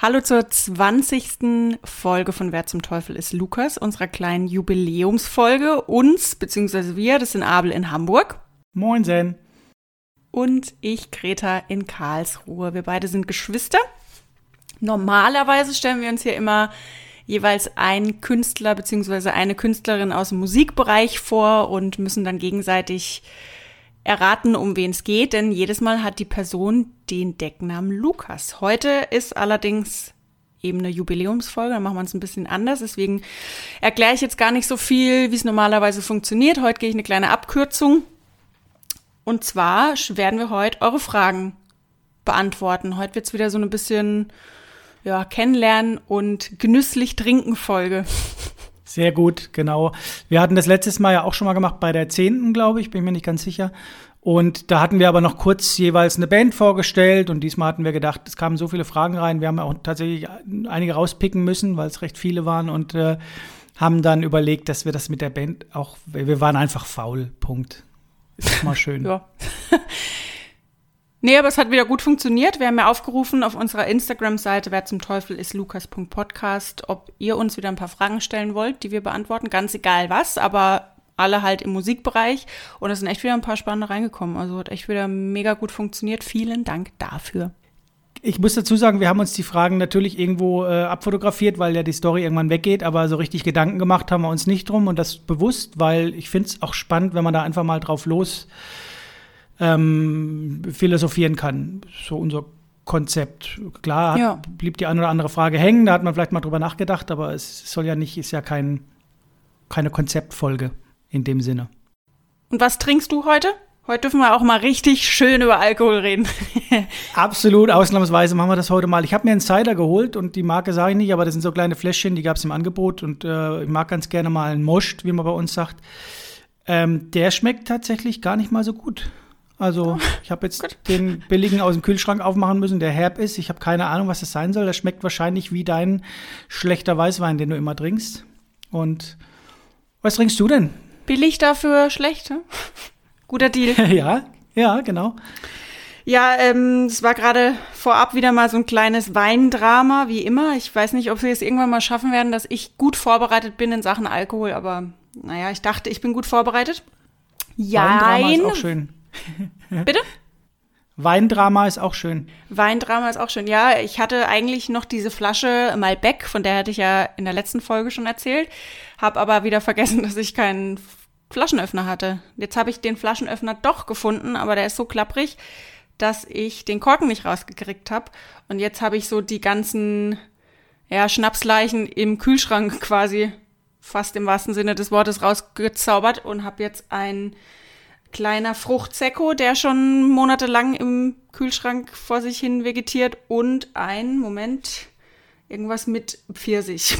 Hallo zur 20. Folge von Wer zum Teufel ist Lukas, unserer kleinen Jubiläumsfolge. Uns, beziehungsweise wir, das sind Abel in Hamburg. Moinsen. Und ich, Greta, in Karlsruhe. Wir beide sind Geschwister. Normalerweise stellen wir uns hier immer jeweils einen Künstler beziehungsweise eine Künstlerin aus dem Musikbereich vor und müssen dann gegenseitig erraten, um wen es geht, denn jedes Mal hat die Person den Decknamen Lukas. Heute ist allerdings eben eine Jubiläumsfolge, da machen wir es ein bisschen anders. Deswegen erkläre ich jetzt gar nicht so viel, wie es normalerweise funktioniert. Heute gehe ich eine kleine Abkürzung. Und zwar werden wir heute eure Fragen beantworten. Heute wird es wieder so ein bisschen ja, Kennenlernen und genüsslich trinken Folge. Sehr gut, genau. Wir hatten das letztes Mal ja auch schon mal gemacht bei der zehnten, glaube ich, bin mir nicht ganz sicher. Und da hatten wir aber noch kurz jeweils eine Band vorgestellt und diesmal hatten wir gedacht, es kamen so viele Fragen rein. Wir haben auch tatsächlich einige rauspicken müssen, weil es recht viele waren und äh, haben dann überlegt, dass wir das mit der Band auch, wir waren einfach faul, Punkt. Ist mal schön. ja. Nee, aber es hat wieder gut funktioniert. Wir haben ja aufgerufen auf unserer Instagram-Seite, wer zum Teufel ist Lukas.podcast, ob ihr uns wieder ein paar Fragen stellen wollt, die wir beantworten. Ganz egal was, aber alle halt im Musikbereich. Und es sind echt wieder ein paar spannende reingekommen. Also hat echt wieder mega gut funktioniert. Vielen Dank dafür. Ich muss dazu sagen, wir haben uns die Fragen natürlich irgendwo äh, abfotografiert, weil ja die Story irgendwann weggeht, aber so richtig Gedanken gemacht haben wir uns nicht drum und das bewusst, weil ich finde es auch spannend, wenn man da einfach mal drauf los ähm, philosophieren kann. So unser Konzept. Klar hat, ja. blieb die eine oder andere Frage hängen, da hat man vielleicht mal drüber nachgedacht, aber es soll ja nicht, ist ja kein, keine Konzeptfolge in dem Sinne. Und was trinkst du heute? Heute dürfen wir auch mal richtig schön über Alkohol reden. Absolut, ausnahmsweise machen wir das heute mal. Ich habe mir einen Cider geholt und die Marke sage ich nicht, aber das sind so kleine Fläschchen, die gab es im Angebot und äh, ich mag ganz gerne mal einen Moscht, wie man bei uns sagt. Ähm, der schmeckt tatsächlich gar nicht mal so gut. Also ich habe jetzt Gut. den billigen aus dem Kühlschrank aufmachen müssen, der herb ist. Ich habe keine Ahnung, was das sein soll. Das schmeckt wahrscheinlich wie dein schlechter Weißwein, den du immer trinkst. Und was trinkst du denn? Billig dafür schlecht. Hm? Guter Deal. ja, ja, genau. Ja, ähm, es war gerade vorab wieder mal so ein kleines Weindrama, wie immer. Ich weiß nicht, ob wir es irgendwann mal schaffen werden, dass ich gut vorbereitet bin in Sachen Alkohol, aber naja, ich dachte, ich bin gut vorbereitet. Ja. Weindrama ist auch schön. Bitte? Weindrama ist auch schön. Weindrama ist auch schön. Ja, ich hatte eigentlich noch diese Flasche Malbec, von der hatte ich ja in der letzten Folge schon erzählt, habe aber wieder vergessen, dass ich keinen Flaschenöffner hatte. Jetzt habe ich den Flaschenöffner doch gefunden, aber der ist so klapprig, dass ich den Korken nicht rausgekriegt habe. Und jetzt habe ich so die ganzen ja, Schnapsleichen im Kühlschrank quasi fast im wahrsten Sinne des Wortes rausgezaubert und habe jetzt ein kleiner Fruchtsäcko, der schon monatelang im Kühlschrank vor sich hin vegetiert und ein, Moment, irgendwas mit Pfirsich.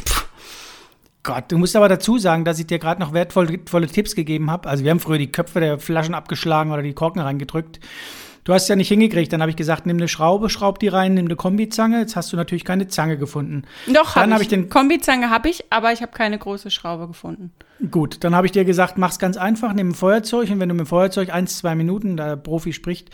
Gott, du musst aber dazu sagen, dass ich dir gerade noch wertvolle Tipps gegeben habe. Also wir haben früher die Köpfe der Flaschen abgeschlagen oder die Korken reingedrückt. Du hast es ja nicht hingekriegt. Dann habe ich gesagt, nimm eine Schraube, schraub die rein, nimm eine Kombizange. Jetzt hast du natürlich keine Zange gefunden. Doch, habe ich. ich den Kombizange habe ich, aber ich habe keine große Schraube gefunden. Gut, dann habe ich dir gesagt, mach's ganz einfach, nimm ein Feuerzeug und wenn du mit dem Feuerzeug eins, zwei Minuten, der Profi spricht,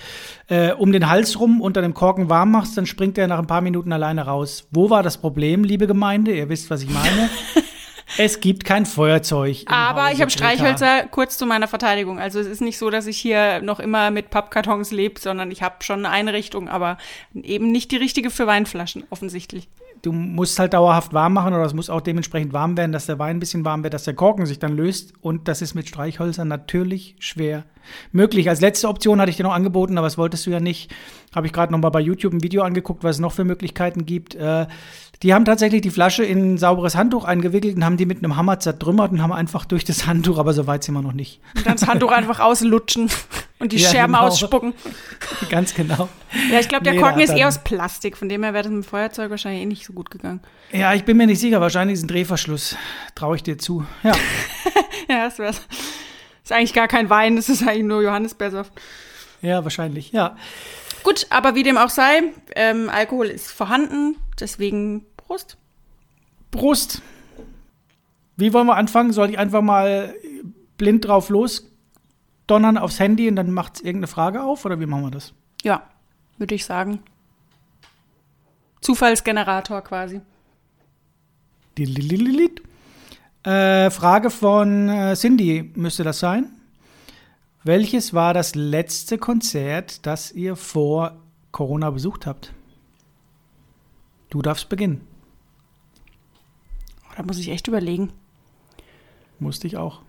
äh, um den Hals rum unter dem Korken warm machst, dann springt er nach ein paar Minuten alleine raus. Wo war das Problem, liebe Gemeinde? Ihr wisst, was ich meine. Es gibt kein Feuerzeug. Aber Hause ich habe Streichhölzer kurz zu meiner Verteidigung. Also es ist nicht so, dass ich hier noch immer mit Pappkartons lebe, sondern ich habe schon eine Einrichtung, aber eben nicht die richtige für Weinflaschen, offensichtlich. Du musst halt dauerhaft warm machen oder es muss auch dementsprechend warm werden, dass der Wein ein bisschen warm wird, dass der Korken sich dann löst. Und das ist mit Streichhölzern natürlich schwer möglich. Als letzte Option hatte ich dir noch angeboten, aber das wolltest du ja nicht. Habe ich gerade noch mal bei YouTube ein Video angeguckt, was es noch für Möglichkeiten gibt. Äh, die haben tatsächlich die Flasche in ein sauberes Handtuch eingewickelt und haben die mit einem Hammer zertrümmert und haben einfach durch das Handtuch, aber so weit sind wir noch nicht. Und dann das Handtuch einfach auslutschen und die ja, Scherben genau. ausspucken. Ganz genau. Ja, ich glaube, der nee, Korken ist eh aus Plastik, von dem her wäre das mit dem Feuerzeug wahrscheinlich eh nicht so gut gegangen. Ja, ich bin mir nicht sicher, wahrscheinlich ist ein Drehverschluss. Traue ich dir zu. Ja. ja, das wär's. Ist eigentlich gar kein Wein, das ist eigentlich nur Johannisbeersaft. Ja, wahrscheinlich, ja. Gut, aber wie dem auch sei, ähm, Alkohol ist vorhanden, deswegen Prost. Prost. Wie wollen wir anfangen? Soll ich einfach mal blind drauf losdonnern aufs Handy und dann macht es irgendeine Frage auf oder wie machen wir das? Ja, würde ich sagen. Zufallsgenerator quasi. Äh, Frage von äh, Cindy müsste das sein. Welches war das letzte Konzert, das ihr vor Corona besucht habt? Du darfst beginnen. Oh, da muss ich echt überlegen. Musste ich auch.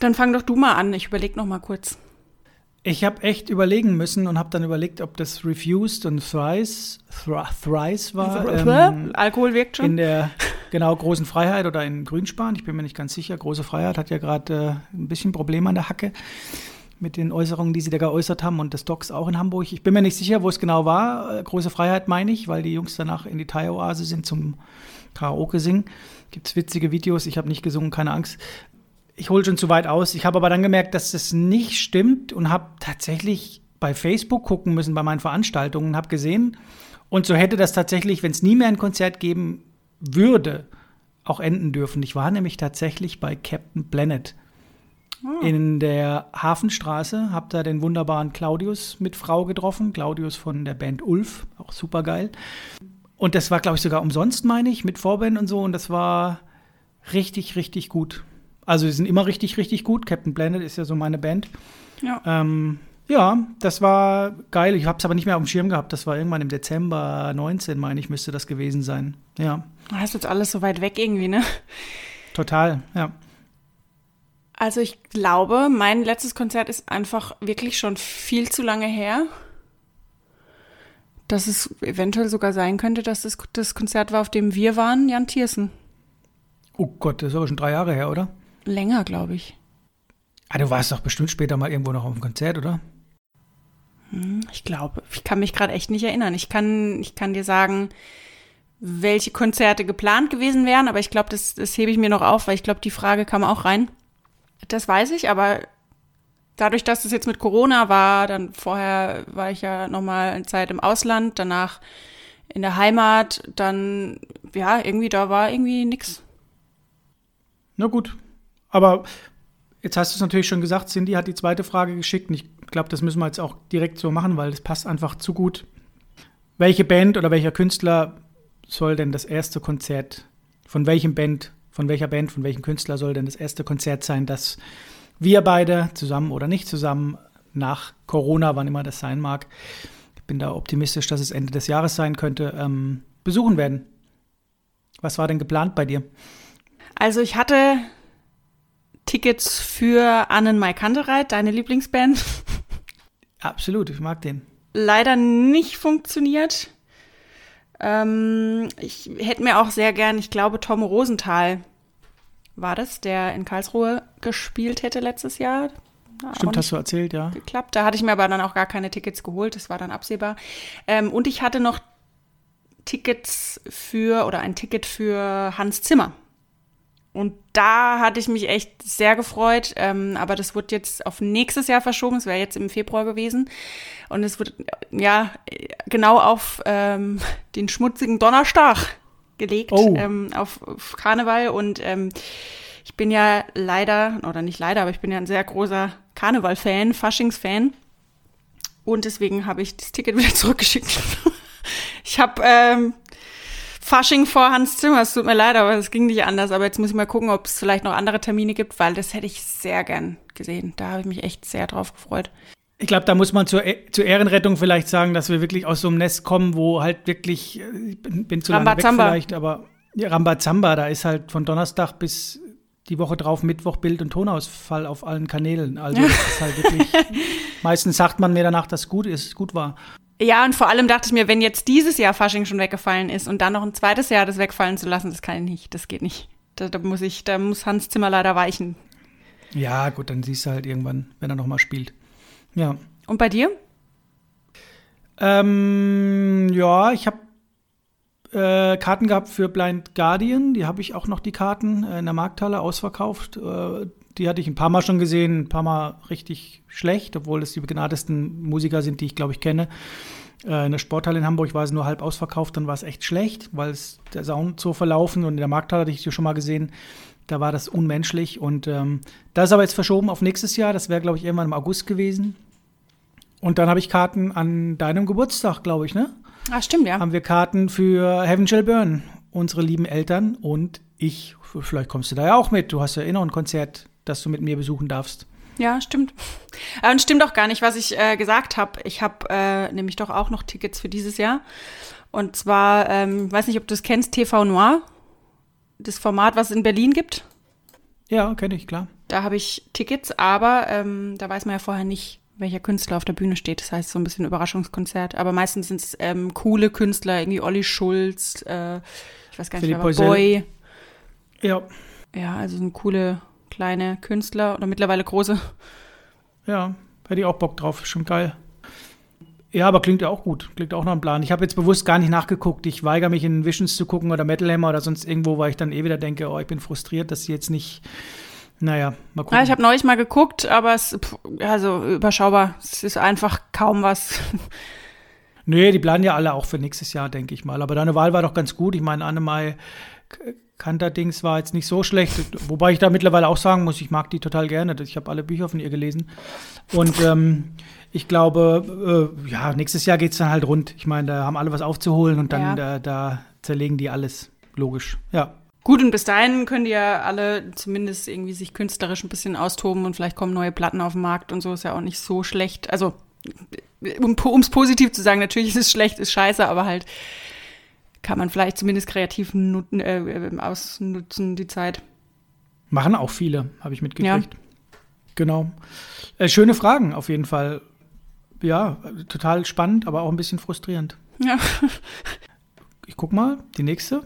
Dann fang doch du mal an. Ich überlege noch mal kurz. Ich habe echt überlegen müssen und habe dann überlegt, ob das Refused und Thrice, Thrice war. Ähm, Alkohol wirkt schon. In der genau großen Freiheit oder in Grünspan. Ich bin mir nicht ganz sicher. Große Freiheit hat ja gerade äh, ein bisschen Probleme an der Hacke mit den Äußerungen, die sie da geäußert haben und das Docs auch in Hamburg. Ich bin mir nicht sicher, wo es genau war. Äh, große Freiheit meine ich, weil die Jungs danach in die Thai-Oase sind zum Karaoke singen. Gibt es witzige Videos. Ich habe nicht gesungen, keine Angst ich hole schon zu weit aus. Ich habe aber dann gemerkt, dass das nicht stimmt und habe tatsächlich bei Facebook gucken müssen bei meinen Veranstaltungen habe gesehen, und so hätte das tatsächlich, wenn es nie mehr ein Konzert geben würde, auch enden dürfen. Ich war nämlich tatsächlich bei Captain Planet oh. in der Hafenstraße, habe da den wunderbaren Claudius mit Frau getroffen, Claudius von der Band Ulf, auch super geil. Und das war, glaube ich, sogar umsonst, meine ich, mit Vorband und so. Und das war richtig, richtig gut. Also die sind immer richtig, richtig gut. Captain Blended ist ja so meine Band. Ja. Ähm, ja, das war geil. Ich habe es aber nicht mehr auf dem Schirm gehabt. Das war irgendwann im Dezember 19, meine ich, müsste das gewesen sein. Ja. Das ist jetzt alles so weit weg irgendwie, ne? Total, ja. Also ich glaube, mein letztes Konzert ist einfach wirklich schon viel zu lange her. Dass es eventuell sogar sein könnte, dass das das Konzert war, auf dem wir waren, Jan Thiersen. Oh Gott, das ist aber schon drei Jahre her, oder? länger, glaube ich. Ah, du warst doch bestimmt später mal irgendwo noch auf dem Konzert, oder? Hm, ich glaube, ich kann mich gerade echt nicht erinnern. Ich kann, ich kann dir sagen, welche Konzerte geplant gewesen wären, aber ich glaube, das, das hebe ich mir noch auf, weil ich glaube, die Frage kam auch rein. Das weiß ich, aber dadurch, dass es jetzt mit Corona war, dann vorher war ich ja nochmal eine Zeit im Ausland, danach in der Heimat, dann, ja, irgendwie, da war irgendwie nix. Na gut, aber jetzt hast du es natürlich schon gesagt, Cindy hat die zweite Frage geschickt und ich glaube, das müssen wir jetzt auch direkt so machen, weil das passt einfach zu gut. Welche Band oder welcher Künstler soll denn das erste Konzert, von welchem Band, von welcher Band, von welchem Künstler soll denn das erste Konzert sein, das wir beide zusammen oder nicht zusammen nach Corona, wann immer das sein mag, ich bin da optimistisch, dass es Ende des Jahres sein könnte, ähm, besuchen werden. Was war denn geplant bei dir? Also ich hatte Tickets für Annen Mai Kantereit, deine Lieblingsband. Absolut, ich mag den. Leider nicht funktioniert. Ähm, ich hätte mir auch sehr gern, ich glaube, Tom Rosenthal war das, der in Karlsruhe gespielt hätte letztes Jahr. Stimmt, hast du erzählt, ja. Geklappt. Da hatte ich mir aber dann auch gar keine Tickets geholt, das war dann absehbar. Ähm, und ich hatte noch Tickets für oder ein Ticket für Hans Zimmer. Und da hatte ich mich echt sehr gefreut. Ähm, aber das wird jetzt auf nächstes Jahr verschoben. Es wäre jetzt im Februar gewesen. Und es wird ja genau auf ähm, den schmutzigen Donnerstag gelegt, oh. ähm, auf, auf, Karneval. Und ähm, ich bin ja leider, oder nicht leider, aber ich bin ja ein sehr großer Karneval-Fan, Faschings-Fan. Und deswegen habe ich das Ticket wieder zurückgeschickt. ich habe ähm, Fasching vor Hans Zimmer. Es tut mir leid, aber es ging nicht anders. Aber jetzt muss ich mal gucken, ob es vielleicht noch andere Termine gibt, weil das hätte ich sehr gern gesehen. Da habe ich mich echt sehr drauf gefreut. Ich glaube, da muss man zur, e zur, Ehrenrettung vielleicht sagen, dass wir wirklich aus so einem Nest kommen, wo halt wirklich, äh, ich bin, bin zu lange weg vielleicht, aber ja, Rambazamba, da ist halt von Donnerstag bis die Woche drauf Mittwoch Bild- und Tonausfall auf allen Kanälen. Also das ist halt wirklich, meistens sagt man mir danach, dass es gut ist, gut war. Ja, und vor allem dachte ich mir, wenn jetzt dieses Jahr Fasching schon weggefallen ist und dann noch ein zweites Jahr das wegfallen zu lassen, das kann ich nicht, das geht nicht. Da, da muss ich, da muss Hans Zimmer leider weichen. Ja, gut, dann siehst du halt irgendwann, wenn er nochmal spielt. Ja. Und bei dir? Ähm, ja, ich habe äh, Karten gehabt für Blind Guardian. Die habe ich auch noch die Karten äh, in der Markthalle ausverkauft. Äh, die hatte ich ein paar Mal schon gesehen, ein paar Mal richtig schlecht, obwohl es die begnadesten Musiker sind, die ich, glaube ich, kenne. Äh, in der Sporthalle in Hamburg war es nur halb ausverkauft, dann war es echt schlecht, weil es der Sound so verlaufen und in der Markthalle hatte ich die schon mal gesehen. Da war das unmenschlich und ähm, das ist aber jetzt verschoben auf nächstes Jahr. Das wäre, glaube ich, irgendwann im August gewesen. Und dann habe ich Karten an deinem Geburtstag, glaube ich, ne? Ah, stimmt, ja. Haben wir Karten für Heaven Shall Burn, unsere lieben Eltern und ich. Vielleicht kommst du da ja auch mit. Du hast ja eh noch ein Konzert, das du mit mir besuchen darfst. Ja, stimmt. Äh, und stimmt auch gar nicht, was ich äh, gesagt habe. Ich habe äh, nämlich doch auch noch Tickets für dieses Jahr. Und zwar, ähm, weiß nicht, ob du es kennst, TV Noir. Das Format, was es in Berlin gibt. Ja, kenne ich, klar. Da habe ich Tickets, aber ähm, da weiß man ja vorher nicht, welcher Künstler auf der Bühne steht. Das heißt, so ein bisschen Überraschungskonzert. Aber meistens sind es ähm, coole Künstler, irgendwie Olli Schulz, äh, ich weiß gar nicht, Philipp war, Boy. Ja. Ja, also sind coole kleine Künstler oder mittlerweile große. Ja, hätte ich auch Bock drauf. Schon geil. Ja, aber klingt ja auch gut. Klingt auch noch ein Plan. Ich habe jetzt bewusst gar nicht nachgeguckt. Ich weigere mich in Visions zu gucken oder Metal Hammer oder sonst irgendwo, weil ich dann eh wieder denke, oh, ich bin frustriert, dass sie jetzt nicht. Naja, mal gucken. Ja, ich habe neulich mal geguckt, aber es also überschaubar. Es ist einfach kaum was. Nee, die planen ja alle auch für nächstes Jahr, denke ich mal. Aber deine Wahl war doch ganz gut. Ich meine, Annemai Kanter-Dings war jetzt nicht so schlecht. Wobei ich da mittlerweile auch sagen muss, ich mag die total gerne. Ich habe alle Bücher von ihr gelesen. Und ähm, ich glaube, äh, ja, nächstes Jahr geht es dann halt rund. Ich meine, da haben alle was aufzuholen und dann ja. da, da, zerlegen die alles. Logisch, ja. Gut, und bis dahin können die ja alle zumindest irgendwie sich künstlerisch ein bisschen austoben und vielleicht kommen neue Platten auf den Markt und so ist ja auch nicht so schlecht. Also, um es positiv zu sagen, natürlich ist es schlecht, ist scheiße, aber halt kann man vielleicht zumindest kreativ nutzen, äh, ausnutzen, die Zeit. Machen auch viele, habe ich mitgekriegt. Ja. Genau. Äh, schöne Fragen auf jeden Fall. Ja, total spannend, aber auch ein bisschen frustrierend. Ja. ich guck mal, die nächste.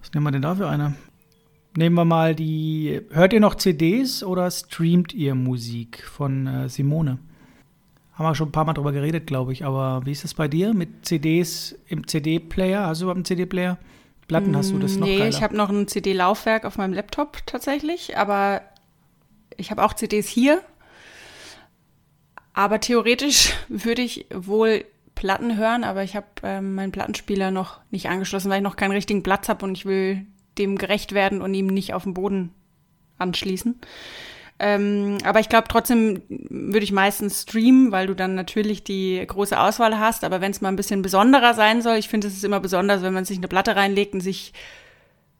Was nehmen wir denn da für eine? Nehmen wir mal die. Hört ihr noch CDs oder streamt ihr Musik von äh, Simone? Haben wir schon ein paar Mal drüber geredet, glaube ich. Aber wie ist es bei dir mit CDs im CD-Player? Hast du überhaupt einen CD-Player? Platten hast du das noch? Nee, geiler? ich habe noch ein CD-Laufwerk auf meinem Laptop tatsächlich. Aber ich habe auch CDs hier. Aber theoretisch würde ich wohl Platten hören, aber ich habe ähm, meinen Plattenspieler noch nicht angeschlossen, weil ich noch keinen richtigen Platz habe und ich will dem gerecht werden und ihm nicht auf den Boden anschließen. Ähm, aber ich glaube, trotzdem würde ich meistens streamen, weil du dann natürlich die große Auswahl hast. Aber wenn es mal ein bisschen besonderer sein soll, ich finde, es ist immer besonders, wenn man sich eine Platte reinlegt und sich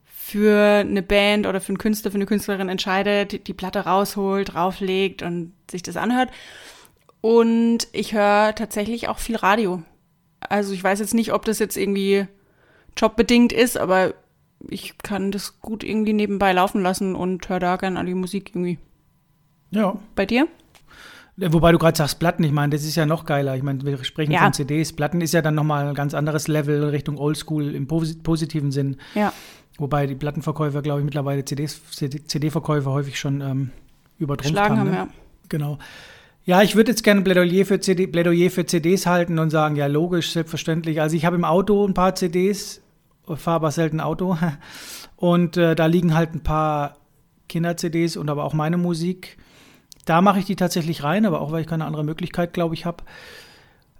für eine Band oder für einen Künstler, für eine Künstlerin entscheidet, die Platte rausholt, drauflegt und sich das anhört. Und ich höre tatsächlich auch viel Radio. Also ich weiß jetzt nicht, ob das jetzt irgendwie jobbedingt ist, aber ich kann das gut irgendwie nebenbei laufen lassen und höre da gerne an die Musik irgendwie. Ja. Bei dir? Wobei du gerade sagst Platten, ich meine, das ist ja noch geiler. Ich meine, wir sprechen ja. von CDs. Platten ist ja dann nochmal ein ganz anderes Level Richtung Oldschool im positiven Sinn. Ja. Wobei die Plattenverkäufer, glaube ich, mittlerweile CDs, CD-Verkäufer häufig schon ähm, übertrumpft haben. haben ne? ja. Genau. Ja, ich würde jetzt gerne Plädoyer für, CD, Plädoyer für CDs halten und sagen, ja, logisch, selbstverständlich. Also ich habe im Auto ein paar CDs, fahre aber selten Auto. Und äh, da liegen halt ein paar Kinder-CDs und aber auch meine Musik. Da mache ich die tatsächlich rein, aber auch weil ich keine andere Möglichkeit, glaube ich, habe.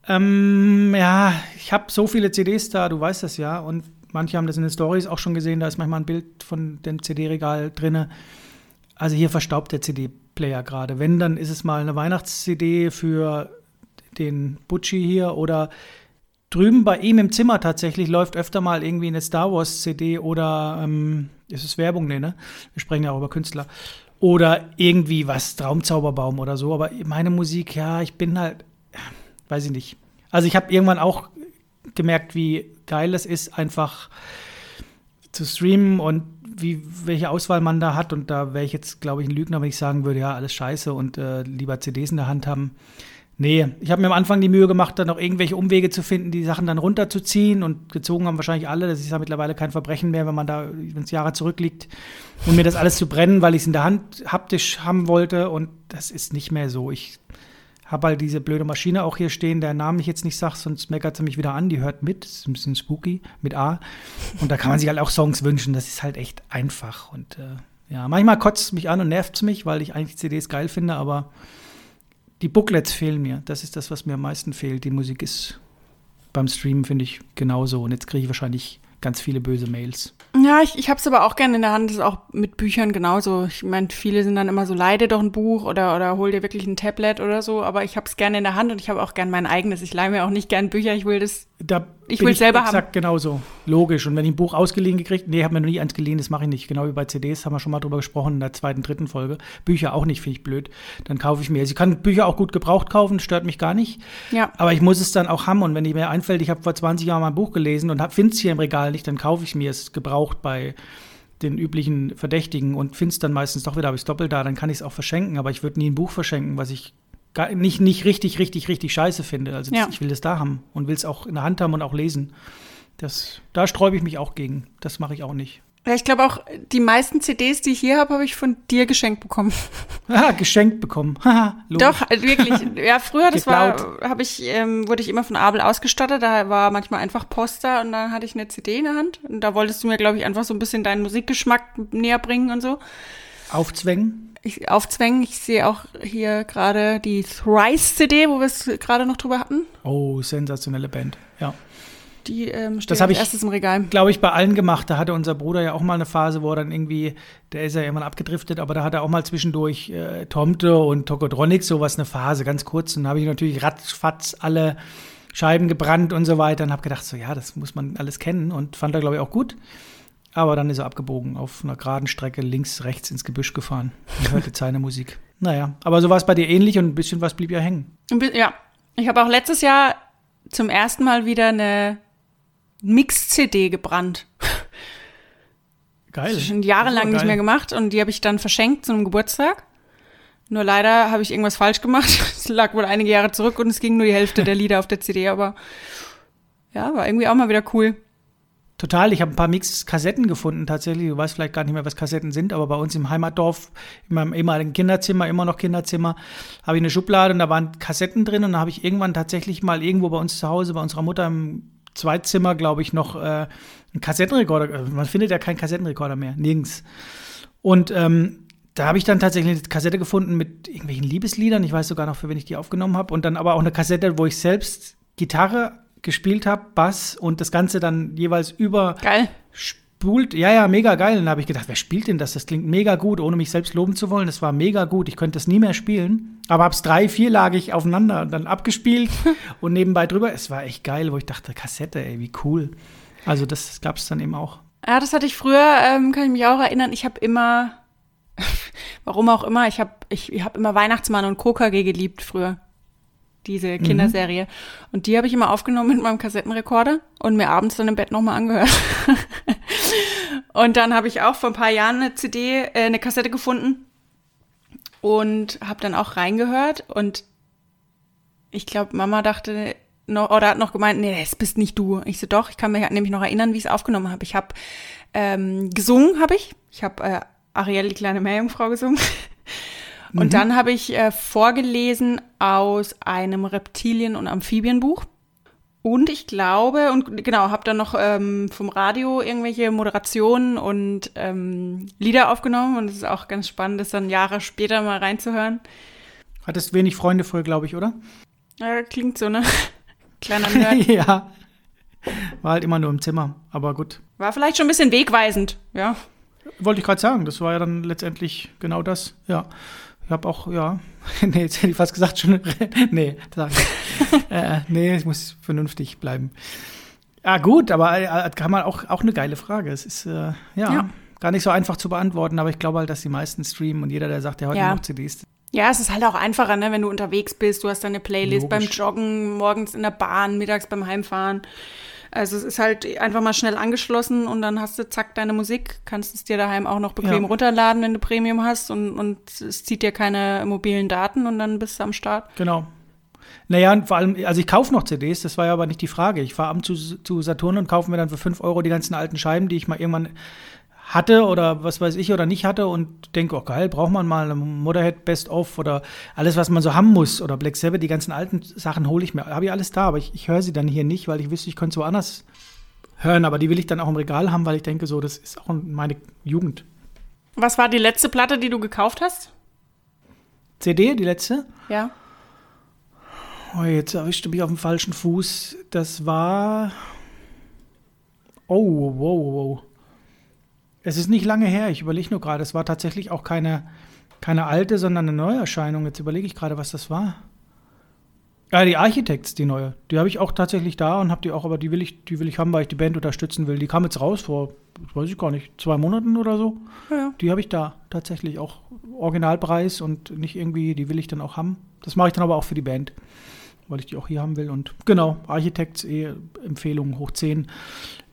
Ähm, ja, ich habe so viele CDs da, du weißt das ja. Und manche haben das in den Stories auch schon gesehen, da ist manchmal ein Bild von dem CD-Regal drinne. Also hier verstaubt der CD-Player gerade. Wenn, dann ist es mal eine Weihnachts-CD für den Butchi hier oder drüben bei ihm im Zimmer tatsächlich läuft öfter mal irgendwie eine Star Wars CD oder ähm, ist es Werbung? Nee, ne? Wir sprechen ja auch über Künstler. Oder irgendwie was, Traumzauberbaum oder so. Aber meine Musik, ja, ich bin halt, weiß ich nicht. Also ich habe irgendwann auch gemerkt, wie geil es ist, einfach zu streamen und wie, welche Auswahl man da hat. Und da wäre ich jetzt, glaube ich, ein Lügner, wenn ich sagen würde, ja, alles scheiße und äh, lieber CDs in der Hand haben. Nee, ich habe mir am Anfang die Mühe gemacht, dann noch irgendwelche Umwege zu finden, die Sachen dann runterzuziehen und gezogen haben wahrscheinlich alle. Das ist ja mittlerweile kein Verbrechen mehr, wenn man da, wenn es Jahre zurückliegt, und mir das alles zu brennen, weil ich es in der Hand haptisch haben wollte und das ist nicht mehr so. Ich habe halt diese blöde Maschine auch hier stehen, der Namen ich jetzt nicht sage, sonst meckert sie mich wieder an, die hört mit, ist ein bisschen spooky, mit A. Und da kann man sich halt auch Songs wünschen, das ist halt echt einfach und äh, ja, manchmal kotzt es mich an und nervt es mich, weil ich eigentlich CDs geil finde, aber die Booklets fehlen mir. Das ist das, was mir am meisten fehlt. Die Musik ist beim Streamen, finde ich, genauso. Und jetzt kriege ich wahrscheinlich ganz viele böse Mails. Ja, ich, ich habe es aber auch gerne in der Hand. Das ist auch mit Büchern genauso. Ich meine, viele sind dann immer so, leide doch ein Buch oder, oder hol dir wirklich ein Tablet oder so. Aber ich habe es gerne in der Hand und ich habe auch gerne mein eigenes. Ich leihe mir auch nicht gern Bücher. Ich will das Da Ich bin will's selber haben. exakt genauso. Logisch. Und wenn ich ein Buch ausgeliehen gekriegt, nee, habe mir noch nie eins geliehen, das mache ich nicht. Genau wie bei CDs, haben wir schon mal drüber gesprochen in der zweiten, dritten Folge. Bücher auch nicht, finde ich blöd. Dann kaufe ich mir. Also ich kann Bücher auch gut gebraucht kaufen, stört mich gar nicht. Ja. Aber ich muss es dann auch haben. Und wenn mir einfällt, ich habe vor 20 Jahren mal ein Buch gelesen und finde es hier im Regal nicht, dann kaufe ich mir es gebraucht bei den üblichen Verdächtigen und finde es dann meistens doch wieder, habe ich es doppelt da, dann kann ich es auch verschenken. Aber ich würde nie ein Buch verschenken, was ich gar nicht, nicht richtig, richtig, richtig scheiße finde. Also das, Ja. ich will das da haben und will es auch in der Hand haben und auch lesen. Das, da sträube ich mich auch gegen. Das mache ich auch nicht. Ja, ich glaube auch, die meisten CDs, die ich hier habe, habe ich von dir geschenkt bekommen. Haha, geschenkt bekommen. Doch, äh, wirklich. Ja, früher, das war, habe ich, ähm, wurde ich immer von Abel ausgestattet. Da war manchmal einfach Poster und dann hatte ich eine CD in der Hand. Und da wolltest du mir, glaube ich, einfach so ein bisschen deinen Musikgeschmack näher bringen und so. Aufzwängen. Ich, aufzwängen. Ich sehe auch hier gerade die Thrice-CD, wo wir es gerade noch drüber hatten. Oh, sensationelle Band. Ja. Die ähm, steht Das als ich- erstes im Regal. Glaube ich, bei allen gemacht. Da hatte unser Bruder ja auch mal eine Phase, wo er dann irgendwie, der ist ja irgendwann abgedriftet, aber da hat er auch mal zwischendurch äh, Tomte und Tokotronic, sowas, eine Phase, ganz kurz. Und da habe ich natürlich ratzfatz alle Scheiben gebrannt und so weiter und habe gedacht, so ja, das muss man alles kennen und fand er, glaube ich, auch gut. Aber dann ist er abgebogen, auf einer geraden Strecke links, rechts ins Gebüsch gefahren und hörte seine Musik. Naja, aber so war es bei dir ähnlich und ein bisschen was blieb ja hängen. Ja, ich habe auch letztes Jahr zum ersten Mal wieder eine Mix-CD gebrannt. Geil. Das schon jahrelang nicht mehr gemacht und die habe ich dann verschenkt zu einem Geburtstag. Nur leider habe ich irgendwas falsch gemacht. Es lag wohl einige Jahre zurück und es ging nur die Hälfte der Lieder auf der CD, aber ja, war irgendwie auch mal wieder cool. Total, ich habe ein paar Mix-Kassetten gefunden tatsächlich. Du weißt vielleicht gar nicht mehr, was Kassetten sind, aber bei uns im Heimatdorf, in meinem ehemaligen Kinderzimmer, immer noch Kinderzimmer, habe ich eine Schublade und da waren Kassetten drin und da habe ich irgendwann tatsächlich mal irgendwo bei uns zu Hause, bei unserer Mutter im Zweitzimmer, glaube ich, noch äh, einen Kassettenrekorder. äh, Man findet ja keinen Kassettenrekorder mehr, nirgends. Und ähm, da habe ich dann tatsächlich eine Kassette gefunden mit irgendwelchen Liebesliedern. Ich weiß sogar noch, für wen ich die aufgenommen habe. Und dann aber auch eine Kassette, wo ich selbst Gitarre gespielt habe, Bass und das Ganze dann jeweils über Geil. spult. Ja, ja, mega geil. Und da habe ich gedacht, wer spielt denn das? Das klingt mega gut, ohne mich selbst loben zu wollen. Das war mega gut. Ich könnte das nie mehr spielen. Aber hab's drei, vierlagig aufeinander und dann abgespielt und nebenbei drüber. Es war echt geil, wo ich dachte, Kassette, ey, wie cool. Also das gab's dann eben auch. Ja, das hatte ich früher, ähm, kann ich mich auch erinnern. Ich habe immer, warum auch immer, ich habe ich, ich hab immer Weihnachtsmann und KKG geliebt früher. Diese Kinderserie. Und die habe ich immer aufgenommen mit meinem Kassettenrekorder und mir abends dann im Bett nochmal angehört. und dann habe ich auch vor ein paar Jahren eine CD, äh, eine Kassette gefunden und habe dann auch reingehört und ich glaube, Mama dachte noch, oder hat noch gemeint, nee, das bist nicht du. Ich so, doch, ich kann mich nämlich noch erinnern, wie ich es aufgenommen habe. Ich habe ähm, gesungen, habe ich. Ich habe äh, Ariel, die kleine Meerjungfrau, gesungen. Und dann habe ich äh, vorgelesen aus einem Reptilien- und Amphibienbuch. Und ich glaube, und genau, habe dann noch ähm, vom Radio irgendwelche Moderationen und ähm, Lieder aufgenommen. Und es ist auch ganz spannend, das dann Jahre später mal reinzuhören. Hattest wenig Freunde früher, glaube ich, oder? Ja, klingt so, ne? Kleiner Nerd. ja. War halt immer nur im Zimmer, aber gut. War vielleicht schon ein bisschen wegweisend, ja. Wollte ich gerade sagen, das war ja dann letztendlich genau das. Ja. Ich habe auch, ja, nee, jetzt hätte ich fast gesagt, schon, nee, sag ich. äh, nee, ich muss vernünftig bleiben. Ja, gut, aber äh, kann man auch, auch eine geile Frage. Es ist, äh, ja, Ja. gar nicht so einfach zu beantworten, aber ich glaube halt, dass die meisten streamen und jeder, der sagt, der heute Ja. noch CDs. Ja, es ist halt auch einfacher, ne, wenn du unterwegs bist. Du hast deine Playlist beim Logisch. Joggen, morgens in der Bahn, mittags beim Heimfahren. Also es ist halt einfach mal schnell angeschlossen und dann hast du zack deine Musik, kannst es dir daheim auch noch bequem Ja. runterladen, wenn du Premium hast und, und es zieht dir keine mobilen Daten und dann bist du am Start. Genau. Naja, und vor allem, also ich kaufe noch CDs, das war ja aber nicht die Frage. Ich fahre abends zu, zu Saturn und kaufe mir dann für 5 Euro die ganzen alten Scheiben, die ich mal irgendwann hatte oder was weiß ich oder nicht hatte und denke, oh geil, braucht man mal eine Motorhead Best of oder alles, was man so haben muss oder Black Sabbath, die ganzen alten Sachen hole ich mir. Habe ich alles da, aber ich, ich höre sie dann hier nicht, weil ich wüsste, ich könnte es woanders hören, aber die will ich dann auch im Regal haben, weil ich denke, so, das ist auch meine Jugend. Was war die letzte Platte, die du gekauft hast? CD, die letzte? Ja. Oh, jetzt erwischte mich auf dem falschen Fuß. Das war. Oh, wow, wow. Es ist nicht lange her, ich überlege nur gerade. Es war tatsächlich auch keine, keine alte, sondern eine Neuerscheinung. Jetzt überlege ich gerade, was das war. Ja, die Architects, die neue. Die habe ich auch tatsächlich da und habe die auch, aber die will ich, die will ich haben, weil ich die Band unterstützen will. Die kam jetzt raus vor, weiß ich gar nicht, zwei Monaten oder so. Ja. Die habe ich da tatsächlich auch Originalpreis und nicht irgendwie, die will ich dann auch haben. Das mache ich dann aber auch für die Band, weil ich die auch hier haben will. Und genau, Architects eh Empfehlungen hoch 10.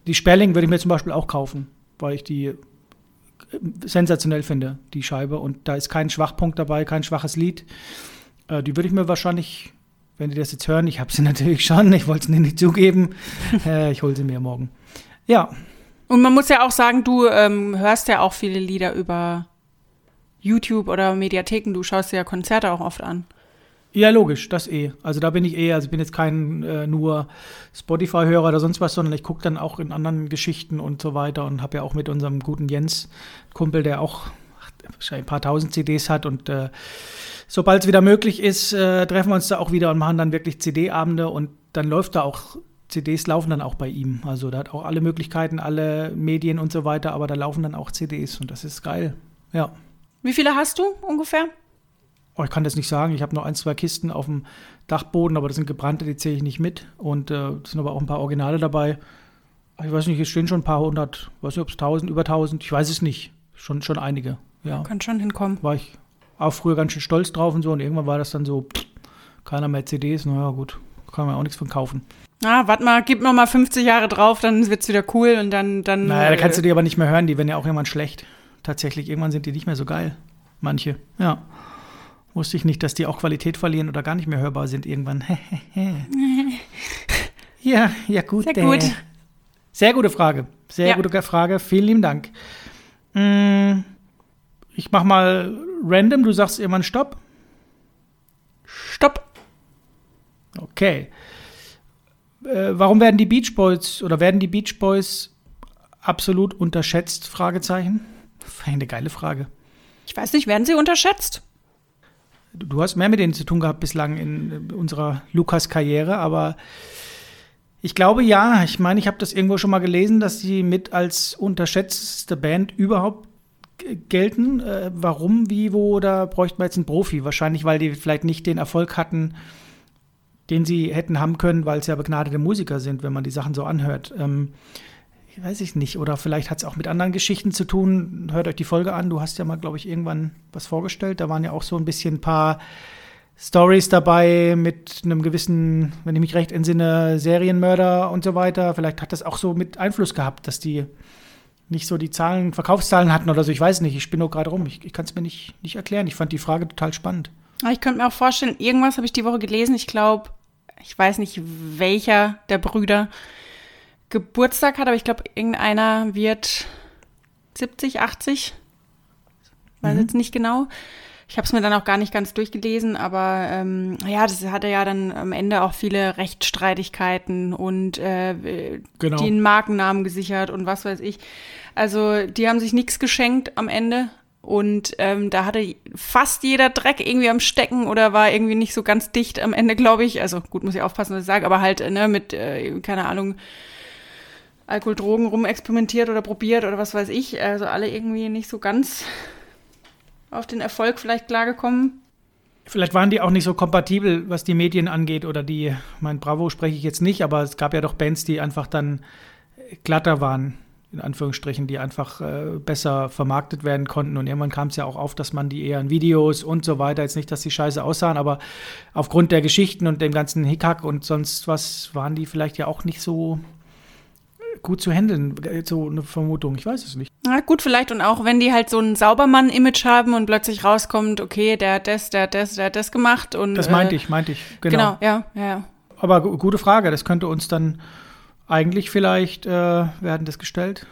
Die Sperling würde ich mir zum Beispiel auch kaufen, weil ich die äh, sensationell finde, die Scheibe. Und da ist kein Schwachpunkt dabei, kein schwaches Lied. Äh, die würde ich mir wahrscheinlich wenn die das jetzt hören, ich habe sie natürlich schon, ich wollte es ihnen nicht zugeben. äh, ich hole sie mir morgen. Ja. Und man muss ja auch sagen, du ähm, hörst ja auch viele Lieder über YouTube oder Mediatheken. Du schaust dir ja Konzerte auch oft an. Ja, logisch, das eh. Also da bin ich eh, also ich bin jetzt kein äh, nur Spotify-Hörer oder sonst was, sondern ich gucke dann auch in anderen Geschichten und so weiter und habe ja auch mit unserem guten Jens, Kumpel, der auch wahrscheinlich ein paar tausend CDs hat und äh, sobald es wieder möglich ist, äh, treffen wir uns da auch wieder und machen dann wirklich CD-Abende und dann läuft da auch, CDs laufen dann auch bei ihm. Also da hat auch alle Möglichkeiten, alle Medien und so weiter, aber da laufen dann auch CDs und das ist geil. Ja. Wie viele hast du ungefähr? Oh, ich kann das nicht sagen. Ich habe noch ein, zwei Kisten auf dem Dachboden, aber das sind gebrannte, die zähle ich nicht mit. Und äh, sind aber auch ein paar Originale dabei. Ich weiß nicht, es stehen schon ein paar hundert, weiß nicht, ob es tausend, über tausend, ich weiß es nicht. Schon, schon einige, ja. Kann schon hinkommen. War ich auch früher ganz schön stolz drauf und so. Und irgendwann war das dann so, pff, keiner mehr CDs. Naja, gut, kann man auch nichts von kaufen. Ah, warte mal, gib noch mal 50 Jahre drauf, dann wird es wieder cool und dann. dann naja, da kannst du die aber nicht mehr hören, die werden ja auch irgendwann schlecht. Tatsächlich, irgendwann sind die nicht mehr so geil. Manche, ja. Wusste ich nicht, dass die auch Qualität verlieren oder gar nicht mehr hörbar sind irgendwann. ja, ja, gut. Sehr gut. Sehr gute Frage. Sehr ja. gute Frage. Vielen lieben Dank. Hm, ich mach mal random. Du sagst irgendwann Stopp. Stopp. Okay. Äh, warum werden die Beach Boys oder werden die Beach Boys absolut unterschätzt? Fragezeichen. Eine geile Frage. Ich weiß nicht, werden sie unterschätzt? Du hast mehr mit denen zu tun gehabt bislang in unserer Lukas-Karriere, aber ich glaube ja. Ich meine, ich habe das irgendwo schon mal gelesen, dass sie mit als unterschätzte Band überhaupt gelten. Äh, warum, wie, wo, da bräuchte man jetzt einen Profi. Wahrscheinlich, weil die vielleicht nicht den Erfolg hatten, den sie hätten haben können, weil es ja begnadete Musiker sind, wenn man die Sachen so anhört. Ähm, weiß ich nicht. Oder vielleicht hat es auch mit anderen Geschichten zu tun. Hört euch die Folge an. Du hast ja mal, glaube ich, irgendwann was vorgestellt. Da waren ja auch so ein bisschen ein paar Stories dabei mit einem gewissen, wenn ich mich recht entsinne, Serienmörder und so weiter. Vielleicht hat das auch so mit Einfluss gehabt, dass die nicht so die Zahlen, Verkaufszahlen hatten oder so. Ich weiß nicht. Ich spinne nur gerade rum. Ich, ich kann es mir nicht, nicht erklären. Ich fand die Frage total spannend. Ich könnte mir auch vorstellen, irgendwas habe ich die Woche gelesen. Ich glaube, ich weiß nicht, welcher der Brüder Geburtstag hat, aber ich glaube, irgendeiner wird 70, 80. Weiß mhm. jetzt nicht genau. Ich habe es mir dann auch gar nicht ganz durchgelesen, aber ähm, ja, das hatte ja dann am Ende auch viele Rechtsstreitigkeiten und äh, genau. den Markennamen gesichert und was weiß ich. Also die haben sich nichts geschenkt am Ende. Und ähm, da hatte fast jeder Dreck irgendwie am Stecken oder war irgendwie nicht so ganz dicht am Ende, glaube ich. Also gut, muss ich aufpassen, was ich sage, aber halt ne, mit, äh, keine Ahnung, Alkohol, Drogen rumexperimentiert oder probiert oder was weiß ich. Also alle irgendwie nicht so ganz auf den Erfolg vielleicht klargekommen. Vielleicht waren die auch nicht so kompatibel, was die Medien angeht oder die, mein Bravo spreche ich jetzt nicht, aber es gab ja doch Bands, die einfach dann glatter waren, in Anführungsstrichen, die einfach äh, besser vermarktet werden konnten. Und irgendwann kam es ja auch auf, dass man die eher in Videos und so weiter, jetzt nicht, dass die scheiße aussahen, aber aufgrund der Geschichten und dem ganzen Hickhack und sonst was waren die vielleicht ja auch nicht so gut zu handeln, so eine Vermutung. Ich weiß es nicht. Na gut, vielleicht und auch wenn die halt so ein Saubermann-Image haben und plötzlich rauskommt, okay, der hat das, der hat das, der hat das gemacht und. Das meinte äh, ich, meinte ich, genau. Genau, ja, ja. Aber gute Frage, das könnte uns dann eigentlich vielleicht, äh, hatten das gestellt,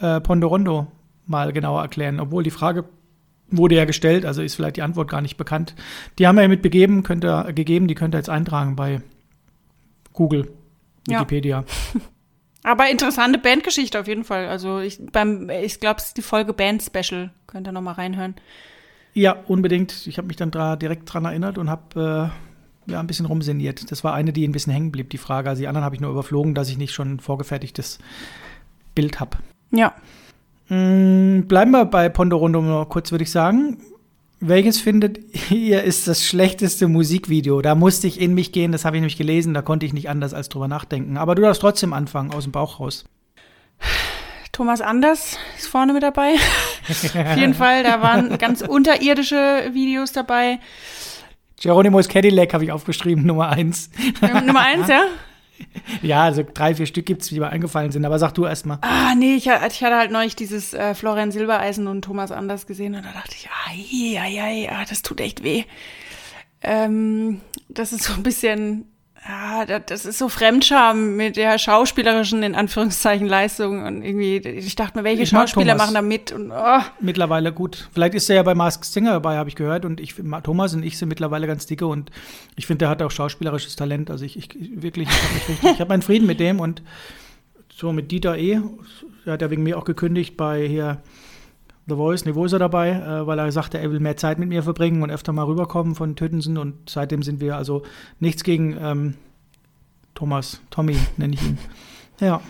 äh, Ponderondo mal genauer erklären, obwohl die Frage wurde ja gestellt, also ist vielleicht die Antwort gar nicht bekannt. Die haben wir ja mit begeben, könnt ihr, gegeben, die könnt ihr jetzt eintragen bei Google, Wikipedia. Ja. Aber interessante Bandgeschichte auf jeden Fall. Also ich, beim, ich glaube, es ist die Folge Band Special. Könnt ihr noch mal reinhören. Ja, unbedingt. Ich habe mich dann da direkt dran erinnert und habe äh, ja, ein bisschen rumseniert. Das war eine, die ein bisschen hängen blieb, die Frage. Also die anderen habe ich nur überflogen, dass ich nicht schon ein vorgefertigtes Bild habe. Ja. Mm, bleiben wir bei Ponderondo noch kurz, würde ich sagen. Welches findet ihr ist das schlechteste Musikvideo? Da musste ich in mich gehen, das habe ich nämlich gelesen, da konnte ich nicht anders als drüber nachdenken. Aber du darfst trotzdem anfangen, aus dem Bauch raus. Thomas Anders ist vorne mit dabei. Auf jeden Fall, da waren ganz unterirdische Videos dabei. Geronimo's Cadillac habe ich aufgeschrieben, Nummer eins. Nummer eins, ja? Ja, also drei, vier Stück gibt es, die mir eingefallen sind, aber sag du erst mal. Ah, nee, ich, ich hatte halt neulich dieses äh, Florian Silbereisen und Thomas Anders gesehen und da dachte ich, ai, ai, ai, ah, das tut echt weh. Ähm, das ist so ein bisschen, ja, das ist so Fremdscham mit der schauspielerischen, in Anführungszeichen, Leistung. Und irgendwie, ich dachte mir, welche Schauspieler machen da mit? Und, oh. Mittlerweile gut. Vielleicht ist er ja bei Mask Singer dabei, habe ich gehört. Und ich, Thomas und ich sind mittlerweile ganz dicke. Und ich finde, der hat auch schauspielerisches Talent. Also ich, ich wirklich, ich habe hab meinen Frieden mit dem. Und so mit Dieter E., der hat ja wegen mir auch gekündigt bei hier The Voice, nee, wo ist er dabei? Äh, weil er sagte, er will mehr Zeit mit mir verbringen und öfter mal rüberkommen von Tötensen und seitdem sind wir also nichts gegen ähm, Thomas, Tommy nenne ich ihn. Ja.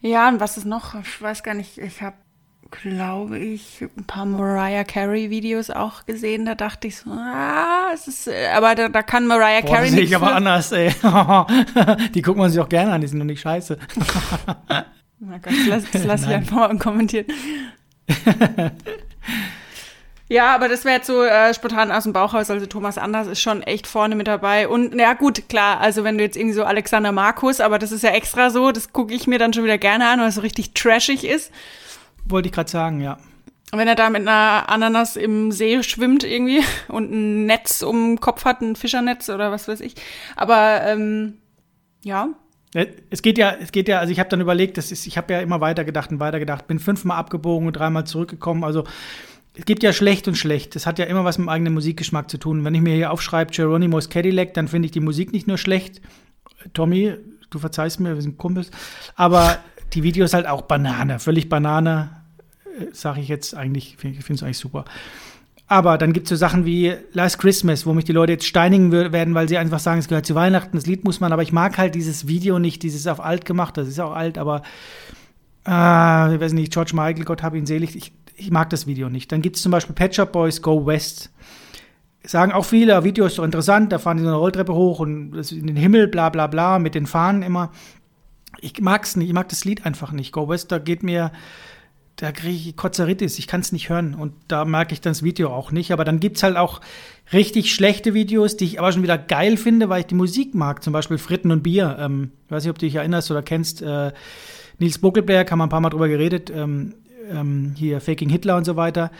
Ja, und was ist noch? Ich weiß gar nicht, ich habe, glaube ich, ein paar Mariah Carey Videos auch gesehen. Da dachte ich so, ah, es ist, aber da, da kann Mariah Boah, Carey nicht. sehe ich aber anders, ey. die gucken man sich auch gerne an, die sind noch nicht scheiße. Na Gott, das lasse das lass ich einfach mal kommentieren. Ja, aber das wäre jetzt so äh, spontan aus dem Bauchhaus. Also Thomas Anders ist schon echt vorne mit dabei. Und ja gut, klar, also wenn du jetzt irgendwie so Alexander Markus, aber das ist ja extra so, das gucke ich mir dann schon wieder gerne an, weil es so richtig trashig ist. Wollte ich gerade sagen, ja. Wenn er da mit einer Ananas im See schwimmt irgendwie und ein Netz um den Kopf hat, ein Fischernetz oder was weiß ich. Aber ähm, ja, es geht ja, es geht ja, also ich habe dann überlegt, das ist, ich habe ja immer weitergedacht und weitergedacht, bin fünfmal abgebogen und dreimal zurückgekommen. Also es gibt ja schlecht und schlecht. Das hat ja immer was mit dem eigenen Musikgeschmack zu tun. Wenn ich mir hier aufschreibe Geronimo's Cadillac, dann finde ich die Musik nicht nur schlecht. Tommy, du verzeihst mir, wir sind Kumpels. Aber die Videos halt auch Banane, völlig Banane, äh, sage ich jetzt eigentlich, ich finde es eigentlich super. Aber dann gibt es so Sachen wie Last Christmas, wo mich die Leute jetzt steinigen werden, weil sie einfach sagen, es gehört zu Weihnachten, das Lied muss man, aber ich mag halt dieses Video nicht, dieses auf alt gemacht, das ist auch alt, aber äh, ich weiß nicht, George Michael, Gott hab ihn selig, ich, ich mag das Video nicht. Dann gibt es zum Beispiel Pet Shop Boys Go West. Sagen auch viele, Video ist doch interessant, da fahren die so eine Rolltreppe hoch und in den Himmel, bla bla bla, mit den Fahnen immer. Ich mag's nicht, ich mag das Lied einfach nicht. Go West, da geht mir da kriege ich Kotzeritis, ich kann es nicht hören und da merke ich dann das Video auch nicht. Aber dann gibt es halt auch richtig schlechte Videos, die ich aber schon wieder geil finde, weil ich die Musik mag. Zum Beispiel Fritten und Bier. Ähm, ich weiß nicht, ob du dich erinnerst oder kennst. Äh, Nils Buckelberg, haben wir ein paar Mal drüber geredet. Ähm, ähm, hier Faking Hitler und so weiter.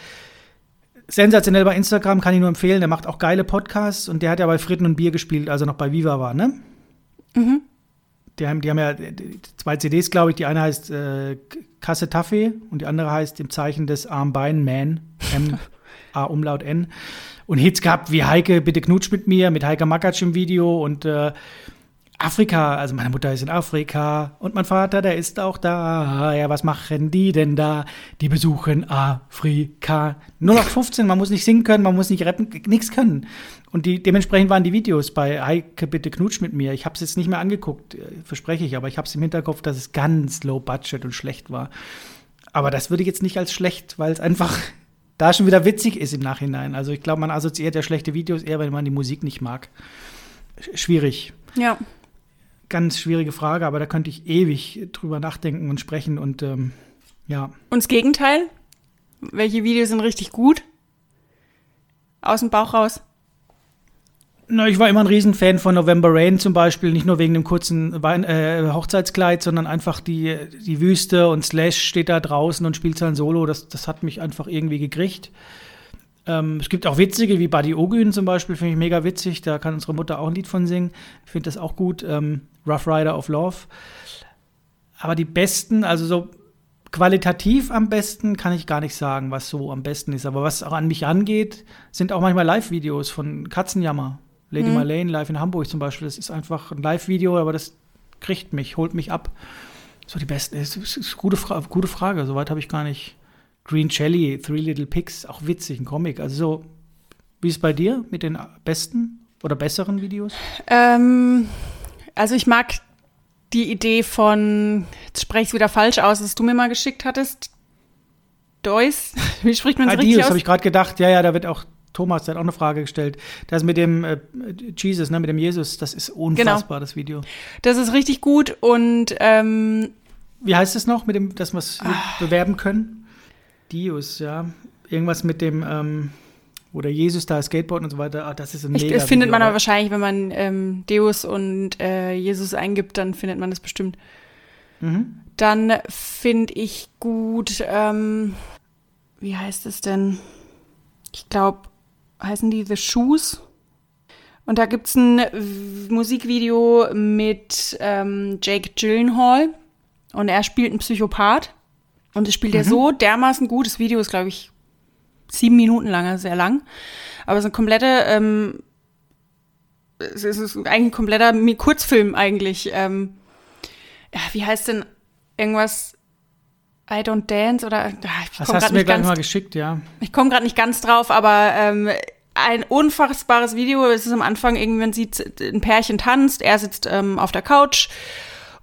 Sensationell bei Instagram, kann ich nur empfehlen. Der macht auch geile Podcasts und der hat ja bei Fritten und Bier gespielt, als er noch bei Viva war, ne? Mhm die haben, die haben ja zwei CDs, glaube ich. Die eine heißt äh, Kasse Taffee und die andere heißt im Zeichen des Armbein Man, M, A Umlaut N. Und Hits gehabt wie Heike, bitte knutsch mit mir, mit Heike Makatsch im Video und äh, Afrika, also meine Mutter ist in Afrika und mein Vater, der ist auch da. Ja, was machen die denn da? Die besuchen Afrika. Nur noch 15, man muss nicht singen können, man muss nicht rappen, nichts können. Und die, dementsprechend waren die Videos bei Heike, bitte knutsch mit mir. Ich habe es jetzt nicht mehr angeguckt, äh, verspreche ich, aber ich habe es im Hinterkopf, dass es ganz low budget und schlecht war. Aber das würde ich jetzt nicht als schlecht, weil es einfach da schon wieder witzig ist im Nachhinein. Also ich glaube, man assoziiert ja schlechte Videos eher, wenn man die Musik nicht mag. Schwierig. Ja ganz schwierige Frage, aber da könnte ich ewig drüber nachdenken und sprechen und ähm, ja. Und das Gegenteil? Welche Videos sind richtig gut? Aus dem Bauch raus? Na, ich war immer ein Riesenfan von November Rain zum Beispiel, nicht nur wegen dem kurzen Wein äh, Hochzeitskleid, sondern einfach die, die Wüste und Slash steht da draußen und spielt sein Solo. Das, das hat mich einfach irgendwie gekriegt. Ähm, es gibt auch witzige, wie Buddy Ogün zum Beispiel, finde ich mega witzig. Da kann unsere Mutter auch ein Lied von singen. Ich finde das auch gut. Ähm, Rough Rider of Love. Aber die besten, also so qualitativ am besten, kann ich gar nicht sagen, was so am besten ist. Aber was auch an mich angeht, sind auch manchmal Live-Videos von Katzenjammer. Lady mhm. Marlene live in Hamburg zum Beispiel. Das ist einfach ein Live-Video, aber das kriegt mich, holt mich ab. So die besten. Das ist eine gute, Fra gute Frage. Soweit habe ich gar nicht. Green Jelly, Three Little Pigs, auch witzig, ein Comic. Also so, wie ist es bei dir mit den besten oder besseren Videos? Ähm, also ich mag die Idee von, jetzt spreche ich es wieder falsch aus, was du mir mal geschickt hattest. Deus, wie spricht man es richtig aus? habe ich gerade gedacht. Ja, ja, da wird auch Thomas, der hat auch eine Frage gestellt. Das mit dem äh, Jesus, ne, mit dem Jesus, das ist unfassbar, genau. das Video. Das ist richtig gut und ähm, wie heißt es noch, mit dem, dass wir es ah. bewerben können? Dios, ja. Irgendwas mit dem, ähm, oder Jesus da Skateboard und so weiter. Ah, das ist ein ich, Das findet man aber wahrscheinlich, wenn man ähm, Deus und äh, Jesus eingibt, dann findet man das bestimmt. Mhm. Dann finde ich gut, ähm, wie heißt es denn? Ich glaube, heißen die The Shoes? Und da gibt es ein Musikvideo mit ähm, Jake Gyllenhaal und er spielt einen Psychopath. Und es spielt mhm. er so dermaßen gut. Das Video ist, glaube ich, sieben Minuten lang, also sehr lang. Aber es ist ein kompletter, ähm, es ist eigentlich ein kompletter Kurzfilm eigentlich. Ähm, ja, wie heißt denn irgendwas? I Don't Dance oder ich Das hast du mir gleich mal geschickt, ja. Ich komme gerade nicht ganz drauf, aber ähm, ein unfassbares Video. Es ist am Anfang irgendwie, man sieht ein Pärchen tanzt, er sitzt ähm, auf der Couch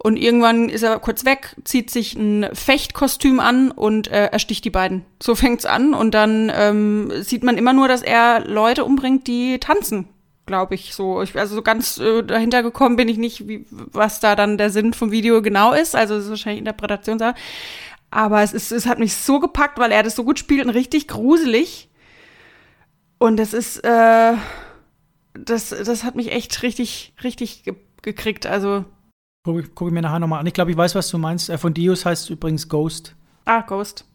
und irgendwann ist er kurz weg, zieht sich ein Fechtkostüm an und äh, ersticht die beiden. So fängt's an und dann ähm, sieht man immer nur, dass er Leute umbringt, die tanzen glaube ich, so. Ich, also so ganz äh, dahinter gekommen bin ich nicht, wie, was da dann der Sinn vom Video genau ist. Also es ist wahrscheinlich Interpretationssache. Aber es, ist, es hat mich so gepackt, weil er das so gut spielt und richtig gruselig. Und das ist, äh, das, das hat mich echt richtig, richtig ge gekriegt. Also. Gucke guck ich mir nachher nochmal an. Ich glaube, ich weiß, was du meinst. Äh, von Dios heißt übrigens Ghost. Ah, Ghost.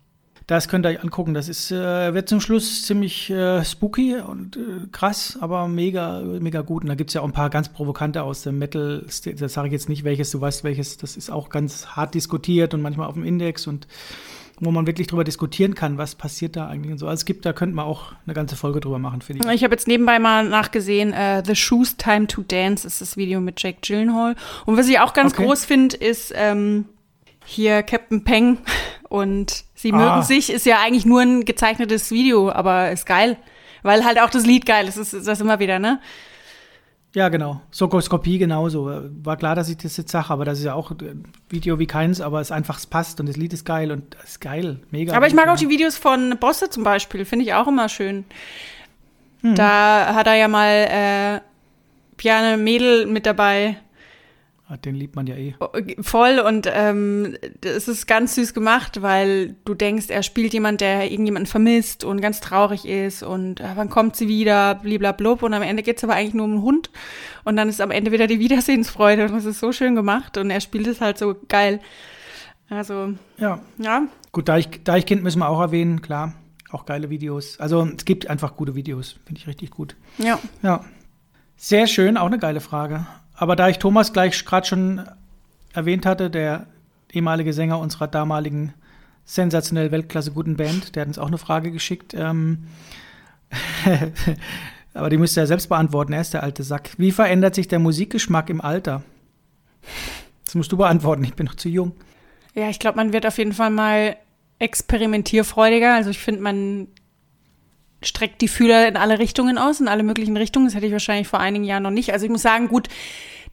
Das könnt ihr euch angucken. Das ist, äh, wird zum Schluss ziemlich äh, spooky und äh, krass, aber mega, mega gut. Und da gibt es ja auch ein paar ganz provokante aus dem Metal. Das sage ich jetzt nicht, welches, du weißt welches. Das ist auch ganz hart diskutiert und manchmal auf dem Index und wo man wirklich drüber diskutieren kann, was passiert da eigentlich und so. Also es gibt, da könnte man auch eine ganze Folge drüber machen, finde ich. Ich habe jetzt nebenbei mal nachgesehen, uh, The Shoes Time to Dance ist das Video mit Jake Gyllenhaal. Und was ich auch ganz okay. groß finde, ist ähm, hier Captain Peng und sie ah. mögen sich, ist ja eigentlich nur ein gezeichnetes Video, aber ist geil. Weil halt auch das Lied geil ist, ist das immer wieder, ne? Ja, genau. Sokoskopie genauso. War klar, dass ich das jetzt sage, aber das ist ja auch ein Video wie keins, aber es einfach es passt und das Lied ist geil und es ist geil, mega. Aber ich mag auch die Videos von Bosse zum Beispiel, finde ich auch immer schön. Hm. Da hat er ja mal äh, Piane Mädel mit dabei, den liebt man ja eh. Oh, voll und ähm, es ist ganz süß gemacht, weil du denkst, er spielt jemand, der irgendjemanden vermisst und ganz traurig ist und äh, wann kommt sie wieder, bliblablub und am Ende geht's aber eigentlich nur um einen Hund und dann ist am Ende wieder die Wiedersehensfreude und das ist so schön gemacht und er spielt es halt so geil. Also, ja. ja. Gut, da ich, da ich Kind müssen wir auch erwähnen, klar, auch geile Videos. Also es gibt einfach gute Videos, finde ich richtig gut. Ja. Ja. Sehr schön, auch eine geile Frage. Aber da ich Thomas gleich gerade schon erwähnt hatte, der ehemalige Sänger unserer damaligen sensationell Weltklasse guten Band, der hat uns auch eine Frage geschickt. Ähm, aber die müsste er selbst beantworten, er ist der alte Sack. Wie verändert sich der Musikgeschmack im Alter? Das musst du beantworten, ich bin noch zu jung. Ja, ich glaube, man wird auf jeden Fall mal experimentierfreudiger. Also ich finde, man streckt die Fühler in alle Richtungen aus, in alle möglichen Richtungen. Das hätte ich wahrscheinlich vor einigen Jahren noch nicht. Also ich muss sagen, gut,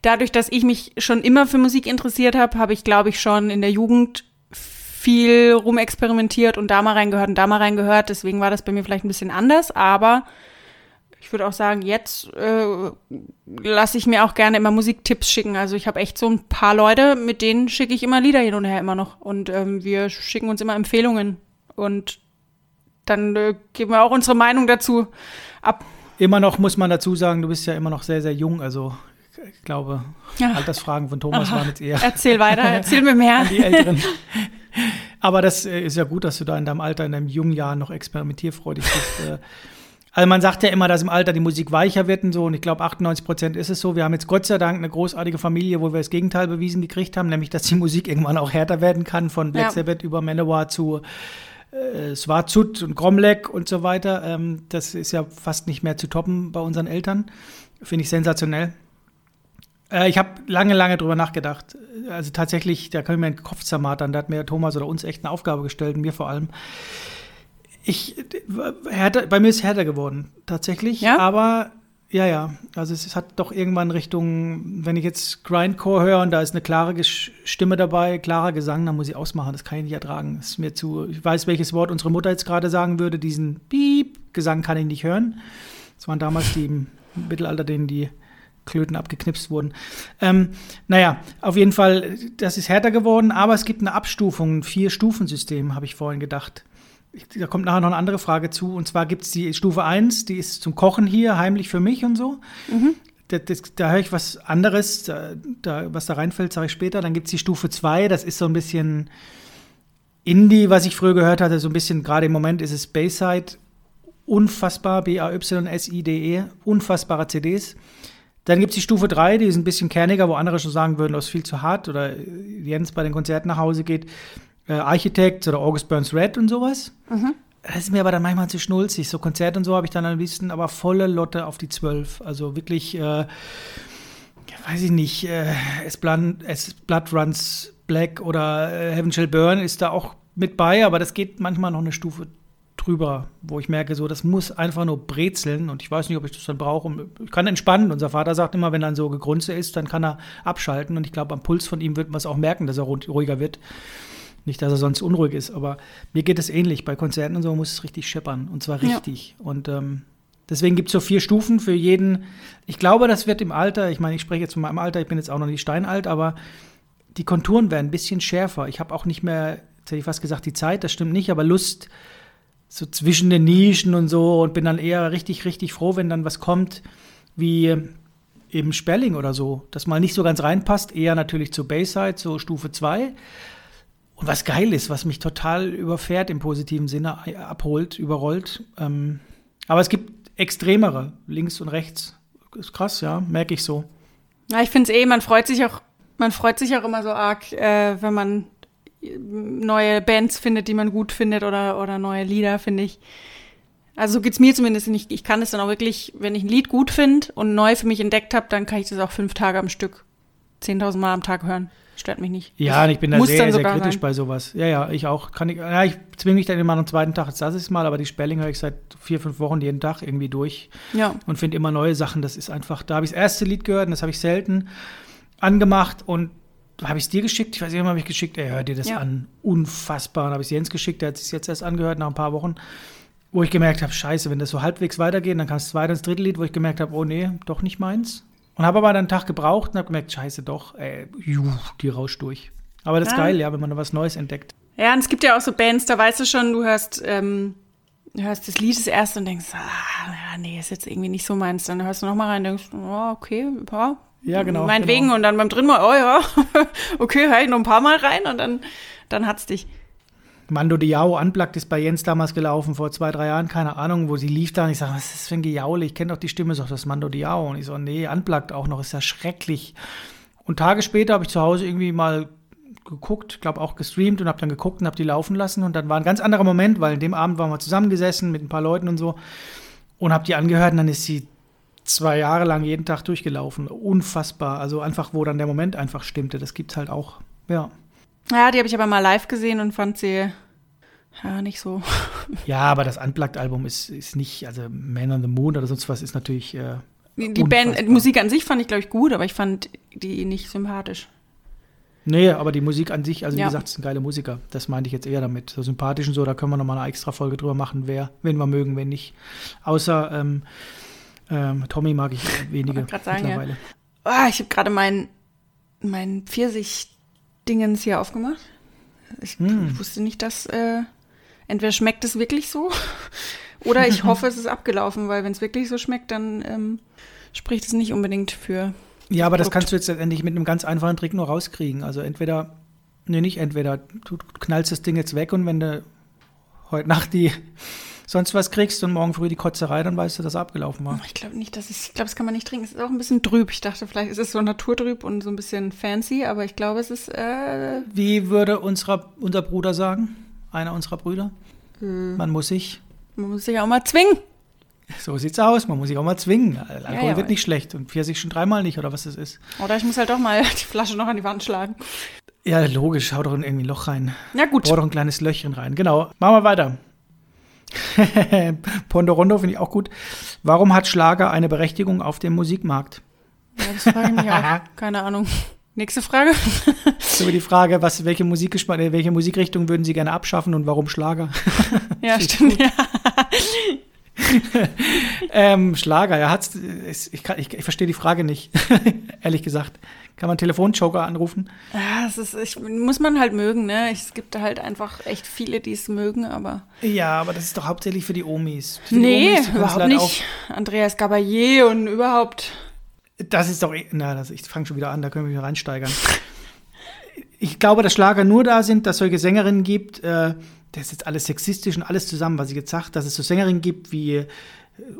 dadurch, dass ich mich schon immer für Musik interessiert habe, habe ich, glaube ich, schon in der Jugend viel rumexperimentiert und da mal reingehört und da mal reingehört. Deswegen war das bei mir vielleicht ein bisschen anders, aber ich würde auch sagen, jetzt äh, lasse ich mir auch gerne immer Musiktipps schicken. Also ich habe echt so ein paar Leute, mit denen schicke ich immer Lieder hin und her immer noch. Und ähm, wir schicken uns immer Empfehlungen. Und dann äh, geben wir auch unsere Meinung dazu ab. Immer noch muss man dazu sagen, du bist ja immer noch sehr, sehr jung. Also ich glaube, ja. Altersfragen von Thomas Aha. waren jetzt eher. Erzähl weiter, erzähl mir mehr. die Älteren. Aber das äh, ist ja gut, dass du da in deinem Alter, in deinem jungen Jahr noch experimentierfreudig bist. Äh. Also man sagt ja immer, dass im Alter die Musik weicher wird und so. Und ich glaube, 98 Prozent ist es so. Wir haben jetzt Gott sei Dank eine großartige Familie, wo wir das Gegenteil bewiesen gekriegt haben, nämlich, dass die Musik irgendwann auch härter werden kann, von Black ja. Sabbath über Manowar zu äh, Swazut und Gromlek und so weiter. Ähm, das ist ja fast nicht mehr zu toppen bei unseren Eltern. Finde ich sensationell. Äh, ich habe lange, lange drüber nachgedacht. Also tatsächlich, da kann ich mir den Kopf zermatern. Da hat mir Thomas oder uns echt eine Aufgabe gestellt, mir vor allem. Ich, härter, bei mir ist es härter geworden, tatsächlich. Ja? Aber ja, ja. Also es hat doch irgendwann Richtung, wenn ich jetzt Grindcore höre und da ist eine klare Stimme dabei, klarer Gesang, dann muss ich ausmachen. Das kann ich nicht ertragen. Das ist mir zu. Ich weiß, welches Wort unsere Mutter jetzt gerade sagen würde, diesen Piep. Gesang kann ich nicht hören. Das waren damals die im Mittelalter, denen die Klöten abgeknipst wurden. Ähm, naja, auf jeden Fall, das ist härter geworden, aber es gibt eine Abstufung, ein Vier-Stufen-System, habe ich vorhin gedacht. Da kommt nachher noch eine andere Frage zu. Und zwar gibt es die Stufe 1, die ist zum Kochen hier, heimlich für mich und so. Mhm. Da, das, da höre ich was anderes, da, da, was da reinfällt, sage ich später. Dann gibt es die Stufe 2, das ist so ein bisschen Indie, was ich früher gehört hatte, so ein bisschen, gerade im Moment ist es Bayside, unfassbar, B-A-Y-S-I-D-E, unfassbare CDs. Dann gibt es die Stufe 3, die ist ein bisschen kerniger, wo andere schon sagen würden, das ist viel zu hart oder Jens bei den Konzerten nach Hause geht. Äh, Architect oder August Burns Red und sowas. Mhm. Das ist mir aber dann manchmal zu schnulzig. So Konzerte und so habe ich dann am liebsten aber volle Lotte auf die 12. Also wirklich, äh, weiß ich nicht, äh, es, Blood, es Blood Runs Black oder äh, Heaven Shall Burn ist da auch mit bei, aber das geht manchmal noch eine Stufe drüber, wo ich merke, so, das muss einfach nur brezeln und ich weiß nicht, ob ich das dann brauche. Ich kann entspannen. Unser Vater sagt immer, wenn dann so gegrunze ist, dann kann er abschalten und ich glaube, am Puls von ihm wird man es auch merken, dass er ruhiger wird. Nicht, dass er sonst unruhig ist, aber mir geht es ähnlich. Bei Konzerten und so muss es richtig scheppern und zwar richtig. Ja. Und ähm, deswegen gibt es so vier Stufen für jeden. Ich glaube, das wird im Alter, ich meine, ich spreche jetzt von meinem Alter, ich bin jetzt auch noch nicht steinalt, aber die Konturen werden ein bisschen schärfer. Ich habe auch nicht mehr, jetzt hätte ich fast gesagt, die Zeit, das stimmt nicht, aber Lust, so zwischen den Nischen und so und bin dann eher richtig, richtig froh, wenn dann was kommt wie eben Sperling oder so, das mal nicht so ganz reinpasst, eher natürlich zur Bayside, so Stufe 2. Was geil ist, was mich total überfährt im positiven Sinne, abholt, überrollt. Ähm, aber es gibt extremere, links und rechts. Ist krass, ja, merke ich so. Ja, ich finde es eh, man freut sich auch, man freut sich auch immer so arg, äh, wenn man neue Bands findet, die man gut findet oder, oder neue Lieder, finde ich. Also so geht es mir zumindest nicht. Ich kann es dann auch wirklich, wenn ich ein Lied gut finde und neu für mich entdeckt habe, dann kann ich das auch fünf Tage am Stück, 10.000 Mal am Tag hören. Stört mich nicht. Ja, ich bin da sehr, sehr kritisch sein. bei sowas. Ja, ja, ich auch. Kann ich, ja, ich zwinge mich dann immer am zweiten Tag, jetzt lasse ich es mal, aber die Spelling höre ich seit vier, fünf Wochen jeden Tag irgendwie durch. Ja. Und finde immer neue Sachen. Das ist einfach, da habe ich das erste Lied gehört und das habe ich selten angemacht und habe ich es dir geschickt? Ich weiß nicht, habe ich geschickt. Ey, hör dir das ja. an. Unfassbar. Dann habe ich es Jens geschickt, der hat es jetzt erst angehört nach ein paar Wochen, wo ich gemerkt habe, scheiße, wenn das so halbwegs weitergeht, dann kam es zweite ins dritte Lied, wo ich gemerkt habe, oh nee, doch nicht meins. Und habe aber dann einen Tag gebraucht und habe gemerkt, scheiße, doch, ey, juh, die rauscht durch. Aber das ist geil, ja, wenn man da was Neues entdeckt. Ja, und es gibt ja auch so Bands, da weißt du schon, du hörst, ähm, hörst das Lied das erste und denkst, ah, nee, ist jetzt irgendwie nicht so meins. Dann hörst du nochmal rein und denkst, oh, okay, ja, ja, genau. Meinetwegen genau. und dann beim dritten Mal, oh ja, okay, höre ich noch ein paar Mal rein und dann, dann hat's dich. Mando Diao Unplugged ist bei Jens damals gelaufen, vor zwei, drei Jahren, keine Ahnung, wo sie lief da und ich sage, was ist das für ein Gejaule? Ich kenne doch die Stimme, sagt das Mando Diao. Und ich so, nee, Unplugged auch noch, ist ja schrecklich. Und Tage später habe ich zu Hause irgendwie mal geguckt, glaube auch gestreamt und habe dann geguckt und habe die laufen lassen und dann war ein ganz anderer Moment, weil in dem Abend waren wir zusammengesessen mit ein paar Leuten und so und habe die angehört und dann ist sie zwei Jahre lang jeden Tag durchgelaufen. Unfassbar. Also einfach, wo dann der Moment einfach stimmte. Das gibt's halt auch. Ja. Ja, die habe ich aber mal live gesehen und fand sie ja nicht so. Ja, aber das Unplugged-Album ist, ist nicht, also Man on the Moon oder sonst was ist natürlich. Äh, die Band, die Musik an sich fand ich, glaube ich, gut, aber ich fand die nicht sympathisch. Nee, aber die Musik an sich, also wie ja. gesagt, sind geile Musiker. Das meinte ich jetzt eher damit. So sympathisch und so, da können wir nochmal eine extra Folge drüber machen, wer, wen wir mögen, wen nicht. Außer ähm, ähm, Tommy mag ich wenige ich sagen, mittlerweile. Ja. Oh, ich habe gerade mein, mein Pfirsich-Dingens hier aufgemacht. Ich hm. wusste nicht, dass äh, entweder schmeckt es wirklich so oder ich hoffe, es ist abgelaufen, weil wenn es wirklich so schmeckt, dann ähm, spricht es nicht unbedingt für. Ja, aber das kannst du jetzt letztendlich mit einem ganz einfachen Trick nur rauskriegen. Also entweder, nee, nicht entweder, du knallst das Ding jetzt weg und wenn du heute Nacht die sonst was kriegst und morgen früh die Kotzerei, dann weißt du, dass er abgelaufen war. Ich glaube nicht, dass es, ich glaube, das kann man nicht trinken. Es ist auch ein bisschen trüb. Ich dachte, vielleicht ist es so naturtrüb und so ein bisschen fancy, aber ich glaube, es ist. Äh Wie würde unserer, unser Bruder sagen? Einer unserer Brüder? Hm. Man muss sich. Man muss sich auch mal zwingen. So sieht's aus, man muss sich auch mal zwingen. Alkohol ja, ja, wird nicht schlecht und Pfirsich schon dreimal nicht, oder was es ist. Oder ich muss halt doch mal die Flasche noch an die Wand schlagen. Ja, logisch, hau doch in irgendwie ein Loch rein. Ja, gut. Hau doch ein kleines Löchchen rein. Genau. Machen wir weiter. Ponderondo finde ich auch gut. Warum hat Schlager eine Berechtigung auf dem Musikmarkt? Ja, das frage ich mich auch. Keine Ahnung. Nächste Frage. so die Frage, was, welche, äh, welche Musikrichtung würden Sie gerne abschaffen und warum Schlager? ja, stimmt. Ja. ähm, Schlager, ja, hat's, ich, ich, ich verstehe die Frage nicht, ehrlich gesagt. Kann man Telefonjoker anrufen? Ja, das ist, ich, muss man halt mögen, ne? Es gibt halt einfach echt viele, die es mögen, aber. Ja, aber das ist doch hauptsächlich für die Omis. Für nee, die Omis, überhaupt halt nicht. Andreas Gabayé und überhaupt. Das ist doch, na, das, ich fange schon wieder an, da können wir wieder reinsteigern. ich glaube, dass Schlager nur da sind, dass es solche Sängerinnen gibt, äh, das ist jetzt alles sexistisch und alles zusammen, was ich jetzt sage, dass es so Sängerinnen gibt wie äh,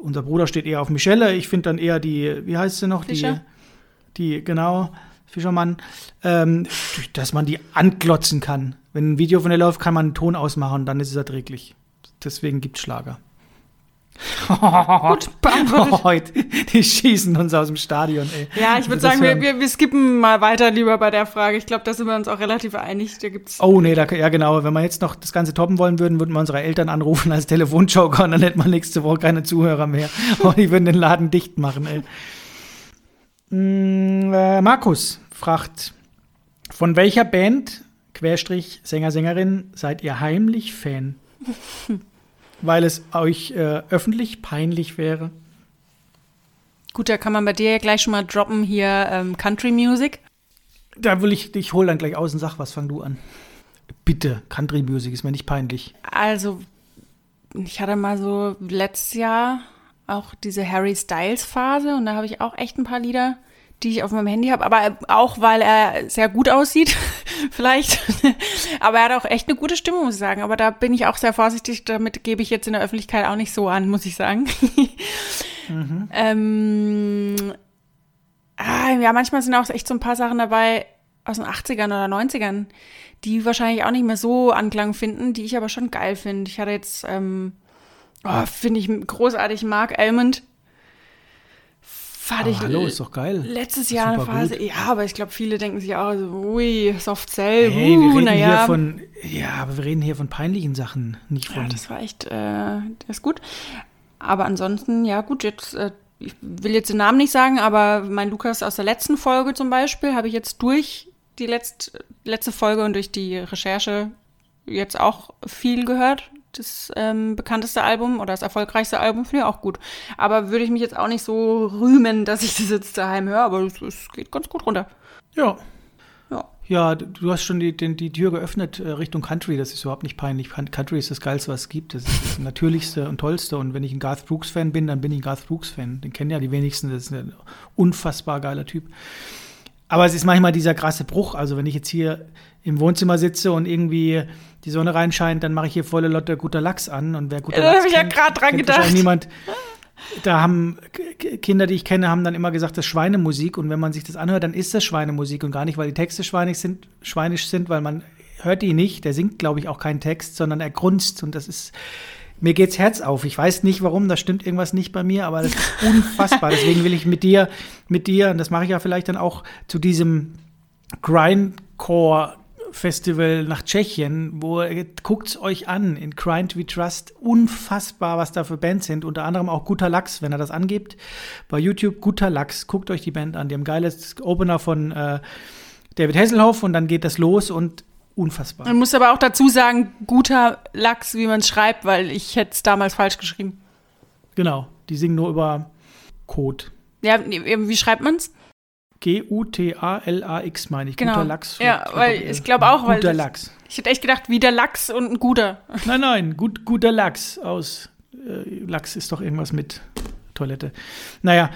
unser Bruder steht eher auf Michelle, ich finde dann eher die, wie heißt sie noch? Fischer? Die, genau, Fischermann, ähm, dass man die anklotzen kann. Wenn ein Video von ihr läuft, kann man einen Ton ausmachen dann ist es erträglich. Deswegen gibt es Schlager. Gut. Heute, die schießen uns aus dem Stadion, ey. Ja, ich würde sagen, wir, wir, wir skippen mal weiter lieber bei der Frage. Ich glaube, da sind wir uns auch relativ einig. Da gibt's oh, nee, da, ja genau. Wenn wir jetzt noch das Ganze toppen wollen würden, würden wir unsere Eltern anrufen als Telefonjoker und dann hätten wir nächste Woche keine Zuhörer mehr. Und die würden den Laden dicht machen, ey. Mm, äh, Markus fragt, von welcher Band, Querstrich, Sänger, Sängerin, seid ihr heimlich Fan? weil es euch äh, öffentlich peinlich wäre? Gut, da kann man bei dir ja gleich schon mal droppen hier ähm, Country Music. Da will ich, ich hole dann gleich aus und sag was, fang du an. Bitte, Country Music ist mir nicht peinlich. Also, ich hatte mal so letztes Jahr auch diese Harry Styles Phase und da habe ich auch echt ein paar Lieder die ich auf meinem Handy habe, aber auch, weil er sehr gut aussieht, vielleicht. aber er hat auch echt eine gute Stimme, muss ich sagen. Aber da bin ich auch sehr vorsichtig, damit gebe ich jetzt in der Öffentlichkeit auch nicht so an, muss ich sagen. mhm. ähm, ah, ja, manchmal sind auch echt so ein paar Sachen dabei aus den 80ern oder 90ern, die wahrscheinlich auch nicht mehr so Anklang finden, die ich aber schon geil finde. Ich hatte jetzt, ähm, oh, finde ich großartig, Mark Almond Fand ich hallo, ist doch geil. Letztes Jahr eine Phase, gut. ja, aber ich glaube, viele denken sich auch so, ui, Soft Cell, hey, uh, wir reden naja. hier von, ja, aber wir reden hier von peinlichen Sachen, nicht von. Ja, das war echt, äh, das ist gut. Aber ansonsten, ja, gut, jetzt, äh, ich will jetzt den Namen nicht sagen, aber mein Lukas aus der letzten Folge zum Beispiel habe ich jetzt durch die letzt, letzte Folge und durch die Recherche jetzt auch viel gehört das ähm, bekannteste Album oder das erfolgreichste Album finde ich auch gut. Aber würde ich mich jetzt auch nicht so rühmen, dass ich das jetzt daheim höre, aber es, geht ganz gut runter. Ja. Ja. Ja, du hast schon die, die, die Tür geöffnet äh, Richtung Country. Das ist überhaupt nicht peinlich. Country ist das Geilste, was es gibt. Das ist das Natürlichste und Tollste. Und wenn ich ein Garth Brooks-Fan bin, dann bin ich ein Garth Brooks-Fan. Den kennen ja die wenigsten. Das ist ein unfassbar geiler Typ. Aber es ist manchmal dieser krasse Bruch. Also, wenn ich jetzt hier im Wohnzimmer sitze und irgendwie die Sonne reinscheint, dann mache ich hier volle Lotte guter Lachs an. Und wer guter ja, Lachs Da habe ich ja gerade dran gedacht. Niemand, da haben Kinder, die ich kenne, haben dann immer gesagt, das ist Schweinemusik. Und wenn man sich das anhört, dann ist das Schweinemusik und gar nicht, weil die Texte schweinisch sind, schweinisch sind weil man hört die nicht. Der singt, glaube ich, auch keinen Text, sondern er grunzt. Und das ist, mir geht's Herz auf. Ich weiß nicht warum, da stimmt irgendwas nicht bei mir, aber das ist unfassbar. Deswegen will ich mit dir, mit dir, und das mache ich ja vielleicht dann auch zu diesem Grindcore Festival nach Tschechien, wo guckt euch an in Grind We Trust. Unfassbar, was da für Bands sind. Unter anderem auch Guter Lachs, wenn er das angibt. Bei YouTube Guter Lachs. Guckt euch die Band an. Die haben geiles Opener von äh, David Hasselhoff und dann geht das los und unfassbar. Man muss aber auch dazu sagen, guter Lachs, wie man es schreibt, weil ich hätte es damals falsch geschrieben. Genau, die singen nur über Code. Ja, wie schreibt man es? G-U-T-A-L-A-X meine ich. Genau. Guter Lachs. Ja, weil ich glaube auch, weil. Guter Lachs. Ich hätte echt gedacht, wie der Lachs und ein guter. Nein, nein, gut, guter Lachs aus. Äh, Lachs ist doch irgendwas mit Toilette. Naja,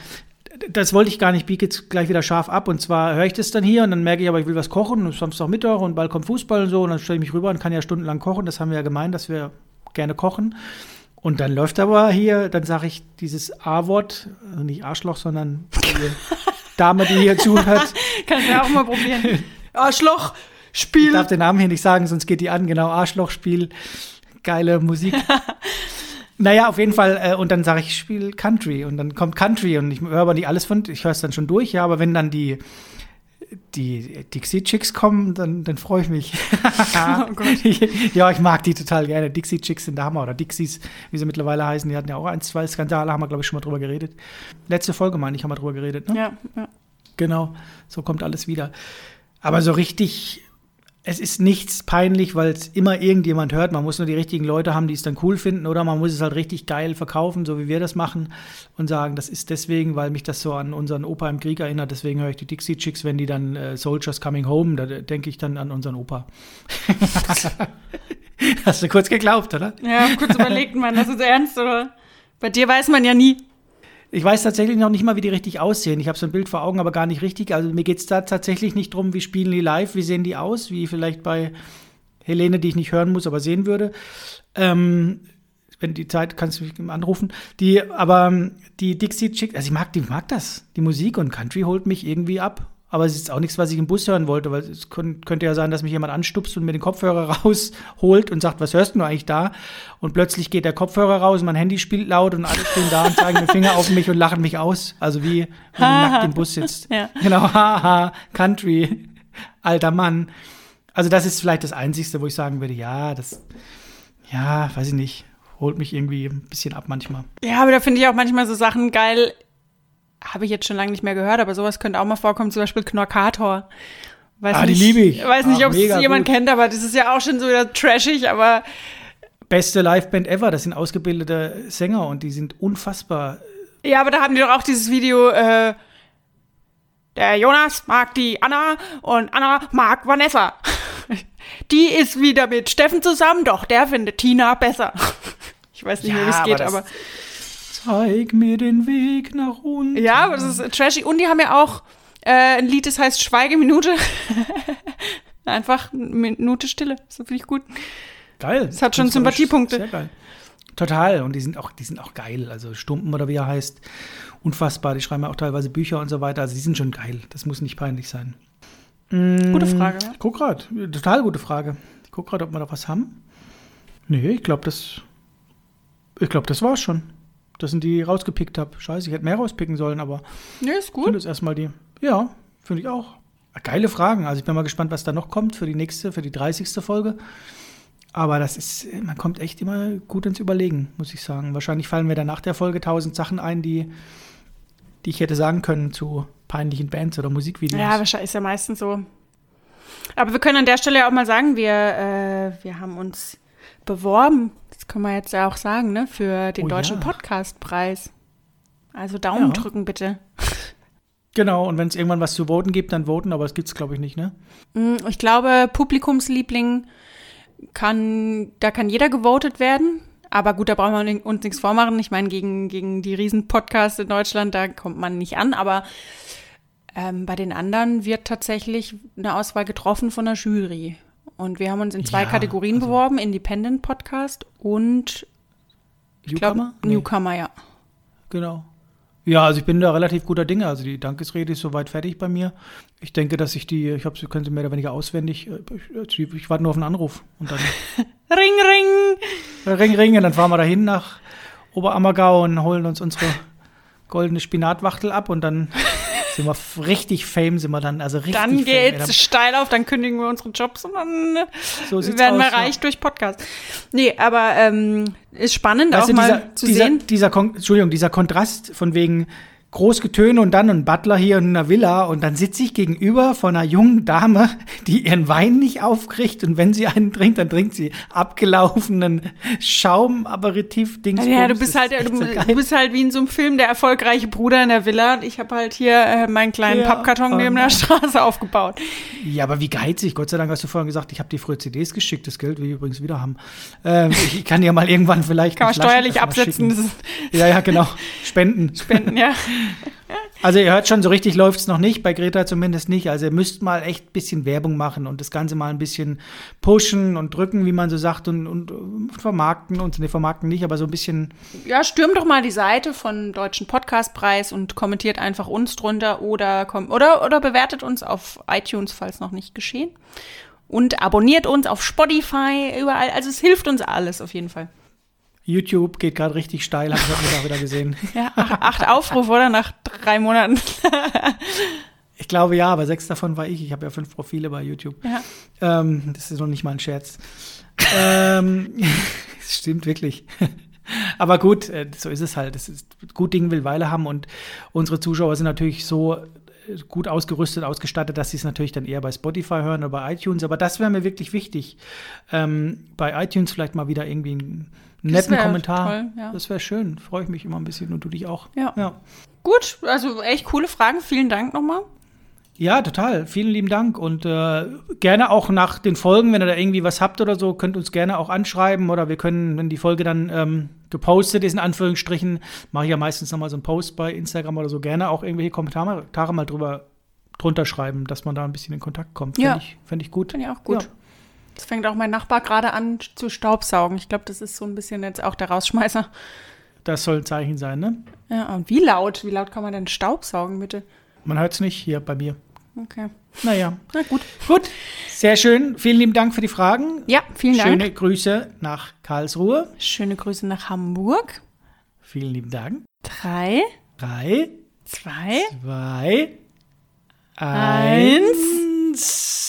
das wollte ich gar nicht, biege jetzt gleich wieder scharf ab. Und zwar höre ich das dann hier und dann merke ich aber, ich will was kochen. Und Samstagmittag und bald kommt Fußball und so. Und dann stelle ich mich rüber und kann ja stundenlang kochen. Das haben wir ja gemeint, dass wir gerne kochen. Und dann läuft aber hier, dann sage ich dieses A-Wort, also nicht Arschloch, sondern Dame, die hier zuhört. Kannst du ja auch mal probieren. Arschloch, Spiel. Ich darf den Namen hier nicht sagen, sonst geht die an. Genau, Arschloch-Spiel. Geile Musik. naja, auf jeden Fall. Äh, und dann sage ich, ich spiele Country. Und dann kommt Country. Und ich höre aber nicht alles von, ich höre es dann schon durch. Ja, aber wenn dann die die Dixie Chicks kommen, dann, dann freue ich mich. oh ja, ich mag die total gerne. Dixie Chicks sind der Hammer oder Dixies, wie sie mittlerweile heißen. Die hatten ja auch ein, zwei Skandale, haben wir, glaube ich, schon mal drüber geredet. Letzte Folge, meine ich, haben wir drüber geredet. Ne? Ja, ja. Genau, so kommt alles wieder. Aber so richtig es ist nichts peinlich, weil es immer irgendjemand hört. Man muss nur die richtigen Leute haben, die es dann cool finden, oder man muss es halt richtig geil verkaufen, so wie wir das machen, und sagen, das ist deswegen, weil mich das so an unseren Opa im Krieg erinnert. Deswegen höre ich die Dixie Chicks, wenn die dann äh, Soldiers Coming Home, da denke ich dann an unseren Opa. Hast du kurz geglaubt, oder? Ja, kurz überlegt man, das ist ernst, oder? Bei dir weiß man ja nie. Ich weiß tatsächlich noch nicht mal, wie die richtig aussehen. Ich habe so ein Bild vor Augen, aber gar nicht richtig. Also mir geht es da tatsächlich nicht drum, wie spielen die live, wie sehen die aus, wie vielleicht bei Helene, die ich nicht hören muss, aber sehen würde. Ähm, wenn die Zeit, kannst du mich anrufen. Die, aber ähm, die Dixie Chick, also ich mag, die mag das. Die Musik und Country holt mich irgendwie ab. Aber es ist auch nichts, was ich im Bus hören wollte, weil es könnte ja sein, dass mich jemand anstupst und mir den Kopfhörer rausholt und sagt, was hörst du eigentlich da? Und plötzlich geht der Kopfhörer raus, mein Handy spielt laut und alle stehen da und zeigen den Finger auf mich und lachen mich aus. Also wie wenn du nackt im Bus sitzt. Ja. Genau, haha, Country, alter Mann. Also das ist vielleicht das Einzige, wo ich sagen würde, ja, das, ja, weiß ich nicht, holt mich irgendwie ein bisschen ab manchmal. Ja, aber da finde ich auch manchmal so Sachen geil habe ich jetzt schon lange nicht mehr gehört, aber sowas könnte auch mal vorkommen, zum Beispiel Knorkator. Weiß ah, nicht, die liebe ich. Weiß nicht, ob es jemand gut. kennt, aber das ist ja auch schon so wieder trashig, aber. Beste Liveband ever, das sind ausgebildete Sänger und die sind unfassbar. Ja, aber da haben die doch auch dieses Video, äh, der Jonas mag die Anna und Anna mag Vanessa. Die ist wieder mit Steffen zusammen, doch der findet Tina besser. Ich weiß nicht ja, wie es geht, aber, aber Zeig mir den Weg nach unten. Ja, aber das ist trashy. Und die haben ja auch äh, ein Lied, das heißt Schweigeminute. Einfach eine Minute Stille. Das finde ich gut. Geil. Das hat schon Sympathiepunkte. Sehr geil. Total. Und die sind auch, die sind auch geil. Also Stumpen oder wie er heißt. Unfassbar. Die schreiben ja auch teilweise Bücher und so weiter. Also die sind schon geil. Das muss nicht peinlich sein. Gute Frage. Ich guck gerade. Total gute Frage. Ich guck gerade, ob wir da was haben. Nee, ich glaube, das. Ich glaube, das war's schon. Das sind die, die rausgepickt habe. Scheiße, ich hätte mehr rauspicken sollen, aber. Ja, ist gut. Finde es erstmal die. Ja, finde ich auch. Geile Fragen. Also ich bin mal gespannt, was da noch kommt für die nächste, für die 30. Folge. Aber das ist, man kommt echt immer gut ins Überlegen, muss ich sagen. Wahrscheinlich fallen mir dann nach der Folge tausend Sachen ein, die, die ich hätte sagen können zu peinlichen Bands oder Musikvideos. Ja, wahrscheinlich ist ja meistens so. Aber wir können an der Stelle ja auch mal sagen, wir, äh, wir haben uns beworben kann man jetzt auch sagen, ne? Für den oh, Deutschen ja. Podcastpreis. Also Daumen ja. drücken bitte. Genau, und wenn es irgendwann was zu voten gibt, dann voten, aber das gibt es, glaube ich, nicht, ne? Mm, ich glaube, Publikumsliebling kann, da kann jeder gewotet werden. Aber gut, da brauchen wir uns nichts vormachen. Ich meine, gegen, gegen die Riesen-Podcasts in Deutschland, da kommt man nicht an. Aber ähm, bei den anderen wird tatsächlich eine Auswahl getroffen von der Jury. Und wir haben uns in zwei ja, Kategorien also beworben: Independent Podcast und Newcomer? Glaub, Newcomer, ja. Genau. Ja, also ich bin da relativ guter Dinge. Also die Dankesrede ist soweit fertig bei mir. Ich denke, dass ich die, ich habe sie, können sie mehr oder weniger auswendig. Ich, ich, ich warte nur auf einen Anruf und dann. ring, ring! Ring, ring, und dann fahren wir dahin nach Oberammergau und holen uns unsere goldene Spinatwachtel ab und dann sind wir richtig fame, sind wir dann, also richtig Dann geht's fame. steil auf, dann kündigen wir unsere Jobs und dann so werden wir reich ja. durch Podcast. Nee, aber ähm, ist spannend weißt auch mal dieser, zu dieser, sehen. Dieser, Entschuldigung, dieser Kontrast von wegen Großgetöne und dann ein Butler hier in einer Villa und dann sitze ich gegenüber von einer jungen Dame, die ihren Wein nicht aufkriegt und wenn sie einen trinkt, dann trinkt sie abgelaufenen Schaumaperitif-Dings. Ja, du bist halt, du, so du, bist halt wie in so einem Film der erfolgreiche Bruder in der Villa. Ich habe halt hier äh, meinen kleinen ja, Pappkarton neben der Straße aufgebaut. Ja, aber wie geizig. Gott sei Dank hast du vorhin gesagt, ich habe dir früher CDs geschickt. Das Geld will ich übrigens wieder haben. Ähm, ich kann ja mal irgendwann vielleicht. Kann man steuerlich absetzen. Ja, ja, genau. Spenden. Spenden, ja. Also ihr hört schon, so richtig läuft es noch nicht, bei Greta zumindest nicht. Also ihr müsst mal echt ein bisschen Werbung machen und das Ganze mal ein bisschen pushen und drücken, wie man so sagt, und, und, vermarkten und ne, vermarkten nicht, aber so ein bisschen. Ja, stürmt doch mal die Seite von Deutschen Podcastpreis und kommentiert einfach uns drunter oder, oder, oder bewertet uns auf iTunes, falls noch nicht geschehen. Und abonniert uns auf Spotify, überall. Also es hilft uns alles auf jeden Fall. YouTube geht gerade richtig steil, habe ich auch wieder gesehen. Ja, acht, acht Aufrufe, oder? Nach drei Monaten. ich glaube ja, aber sechs davon war ich. Ich habe ja fünf Profile bei YouTube. Ja. Ähm, das ist noch nicht mal ein Scherz. ähm, stimmt wirklich. Aber gut, äh, so ist es halt. Es ist gut Ding will Weile haben und unsere Zuschauer sind natürlich so gut ausgerüstet, ausgestattet, dass sie es natürlich dann eher bei Spotify hören oder bei iTunes. Aber das wäre mir wirklich wichtig. Ähm, bei iTunes vielleicht mal wieder irgendwie einen netten wär Kommentar. toll, ja. Das wäre schön. Freue ich mich immer ein bisschen und du dich auch. Ja. ja. Gut, also echt coole Fragen. Vielen Dank nochmal. Ja, total. Vielen lieben Dank. Und äh, gerne auch nach den Folgen, wenn ihr da irgendwie was habt oder so, könnt uns gerne auch anschreiben oder wir können, wenn die Folge dann ähm, gepostet ist, in Anführungsstrichen, mache ich ja meistens nochmal so einen Post bei Instagram oder so, gerne auch irgendwelche Kommentare mal drüber drunter schreiben, dass man da ein bisschen in Kontakt kommt. Fände Ja. ich, fänd ich gut. Finde ich auch gut. Ja. Jetzt fängt auch mein Nachbar gerade an zu staubsaugen. Ich glaube, das ist so ein bisschen jetzt auch der Rausschmeißer. Das soll ein Zeichen sein, ne? Ja, und wie laut? Wie laut kann man denn Staubsaugen, bitte? Man hört es nicht hier bei mir. Okay. Naja. Na gut. Gut. Sehr schön. Vielen lieben Dank für die Fragen. Ja, vielen Dank. Schöne Grüße nach Karlsruhe. Schöne Grüße nach Hamburg. Vielen lieben Dank. Drei, Drei, zwei, zwei, eins.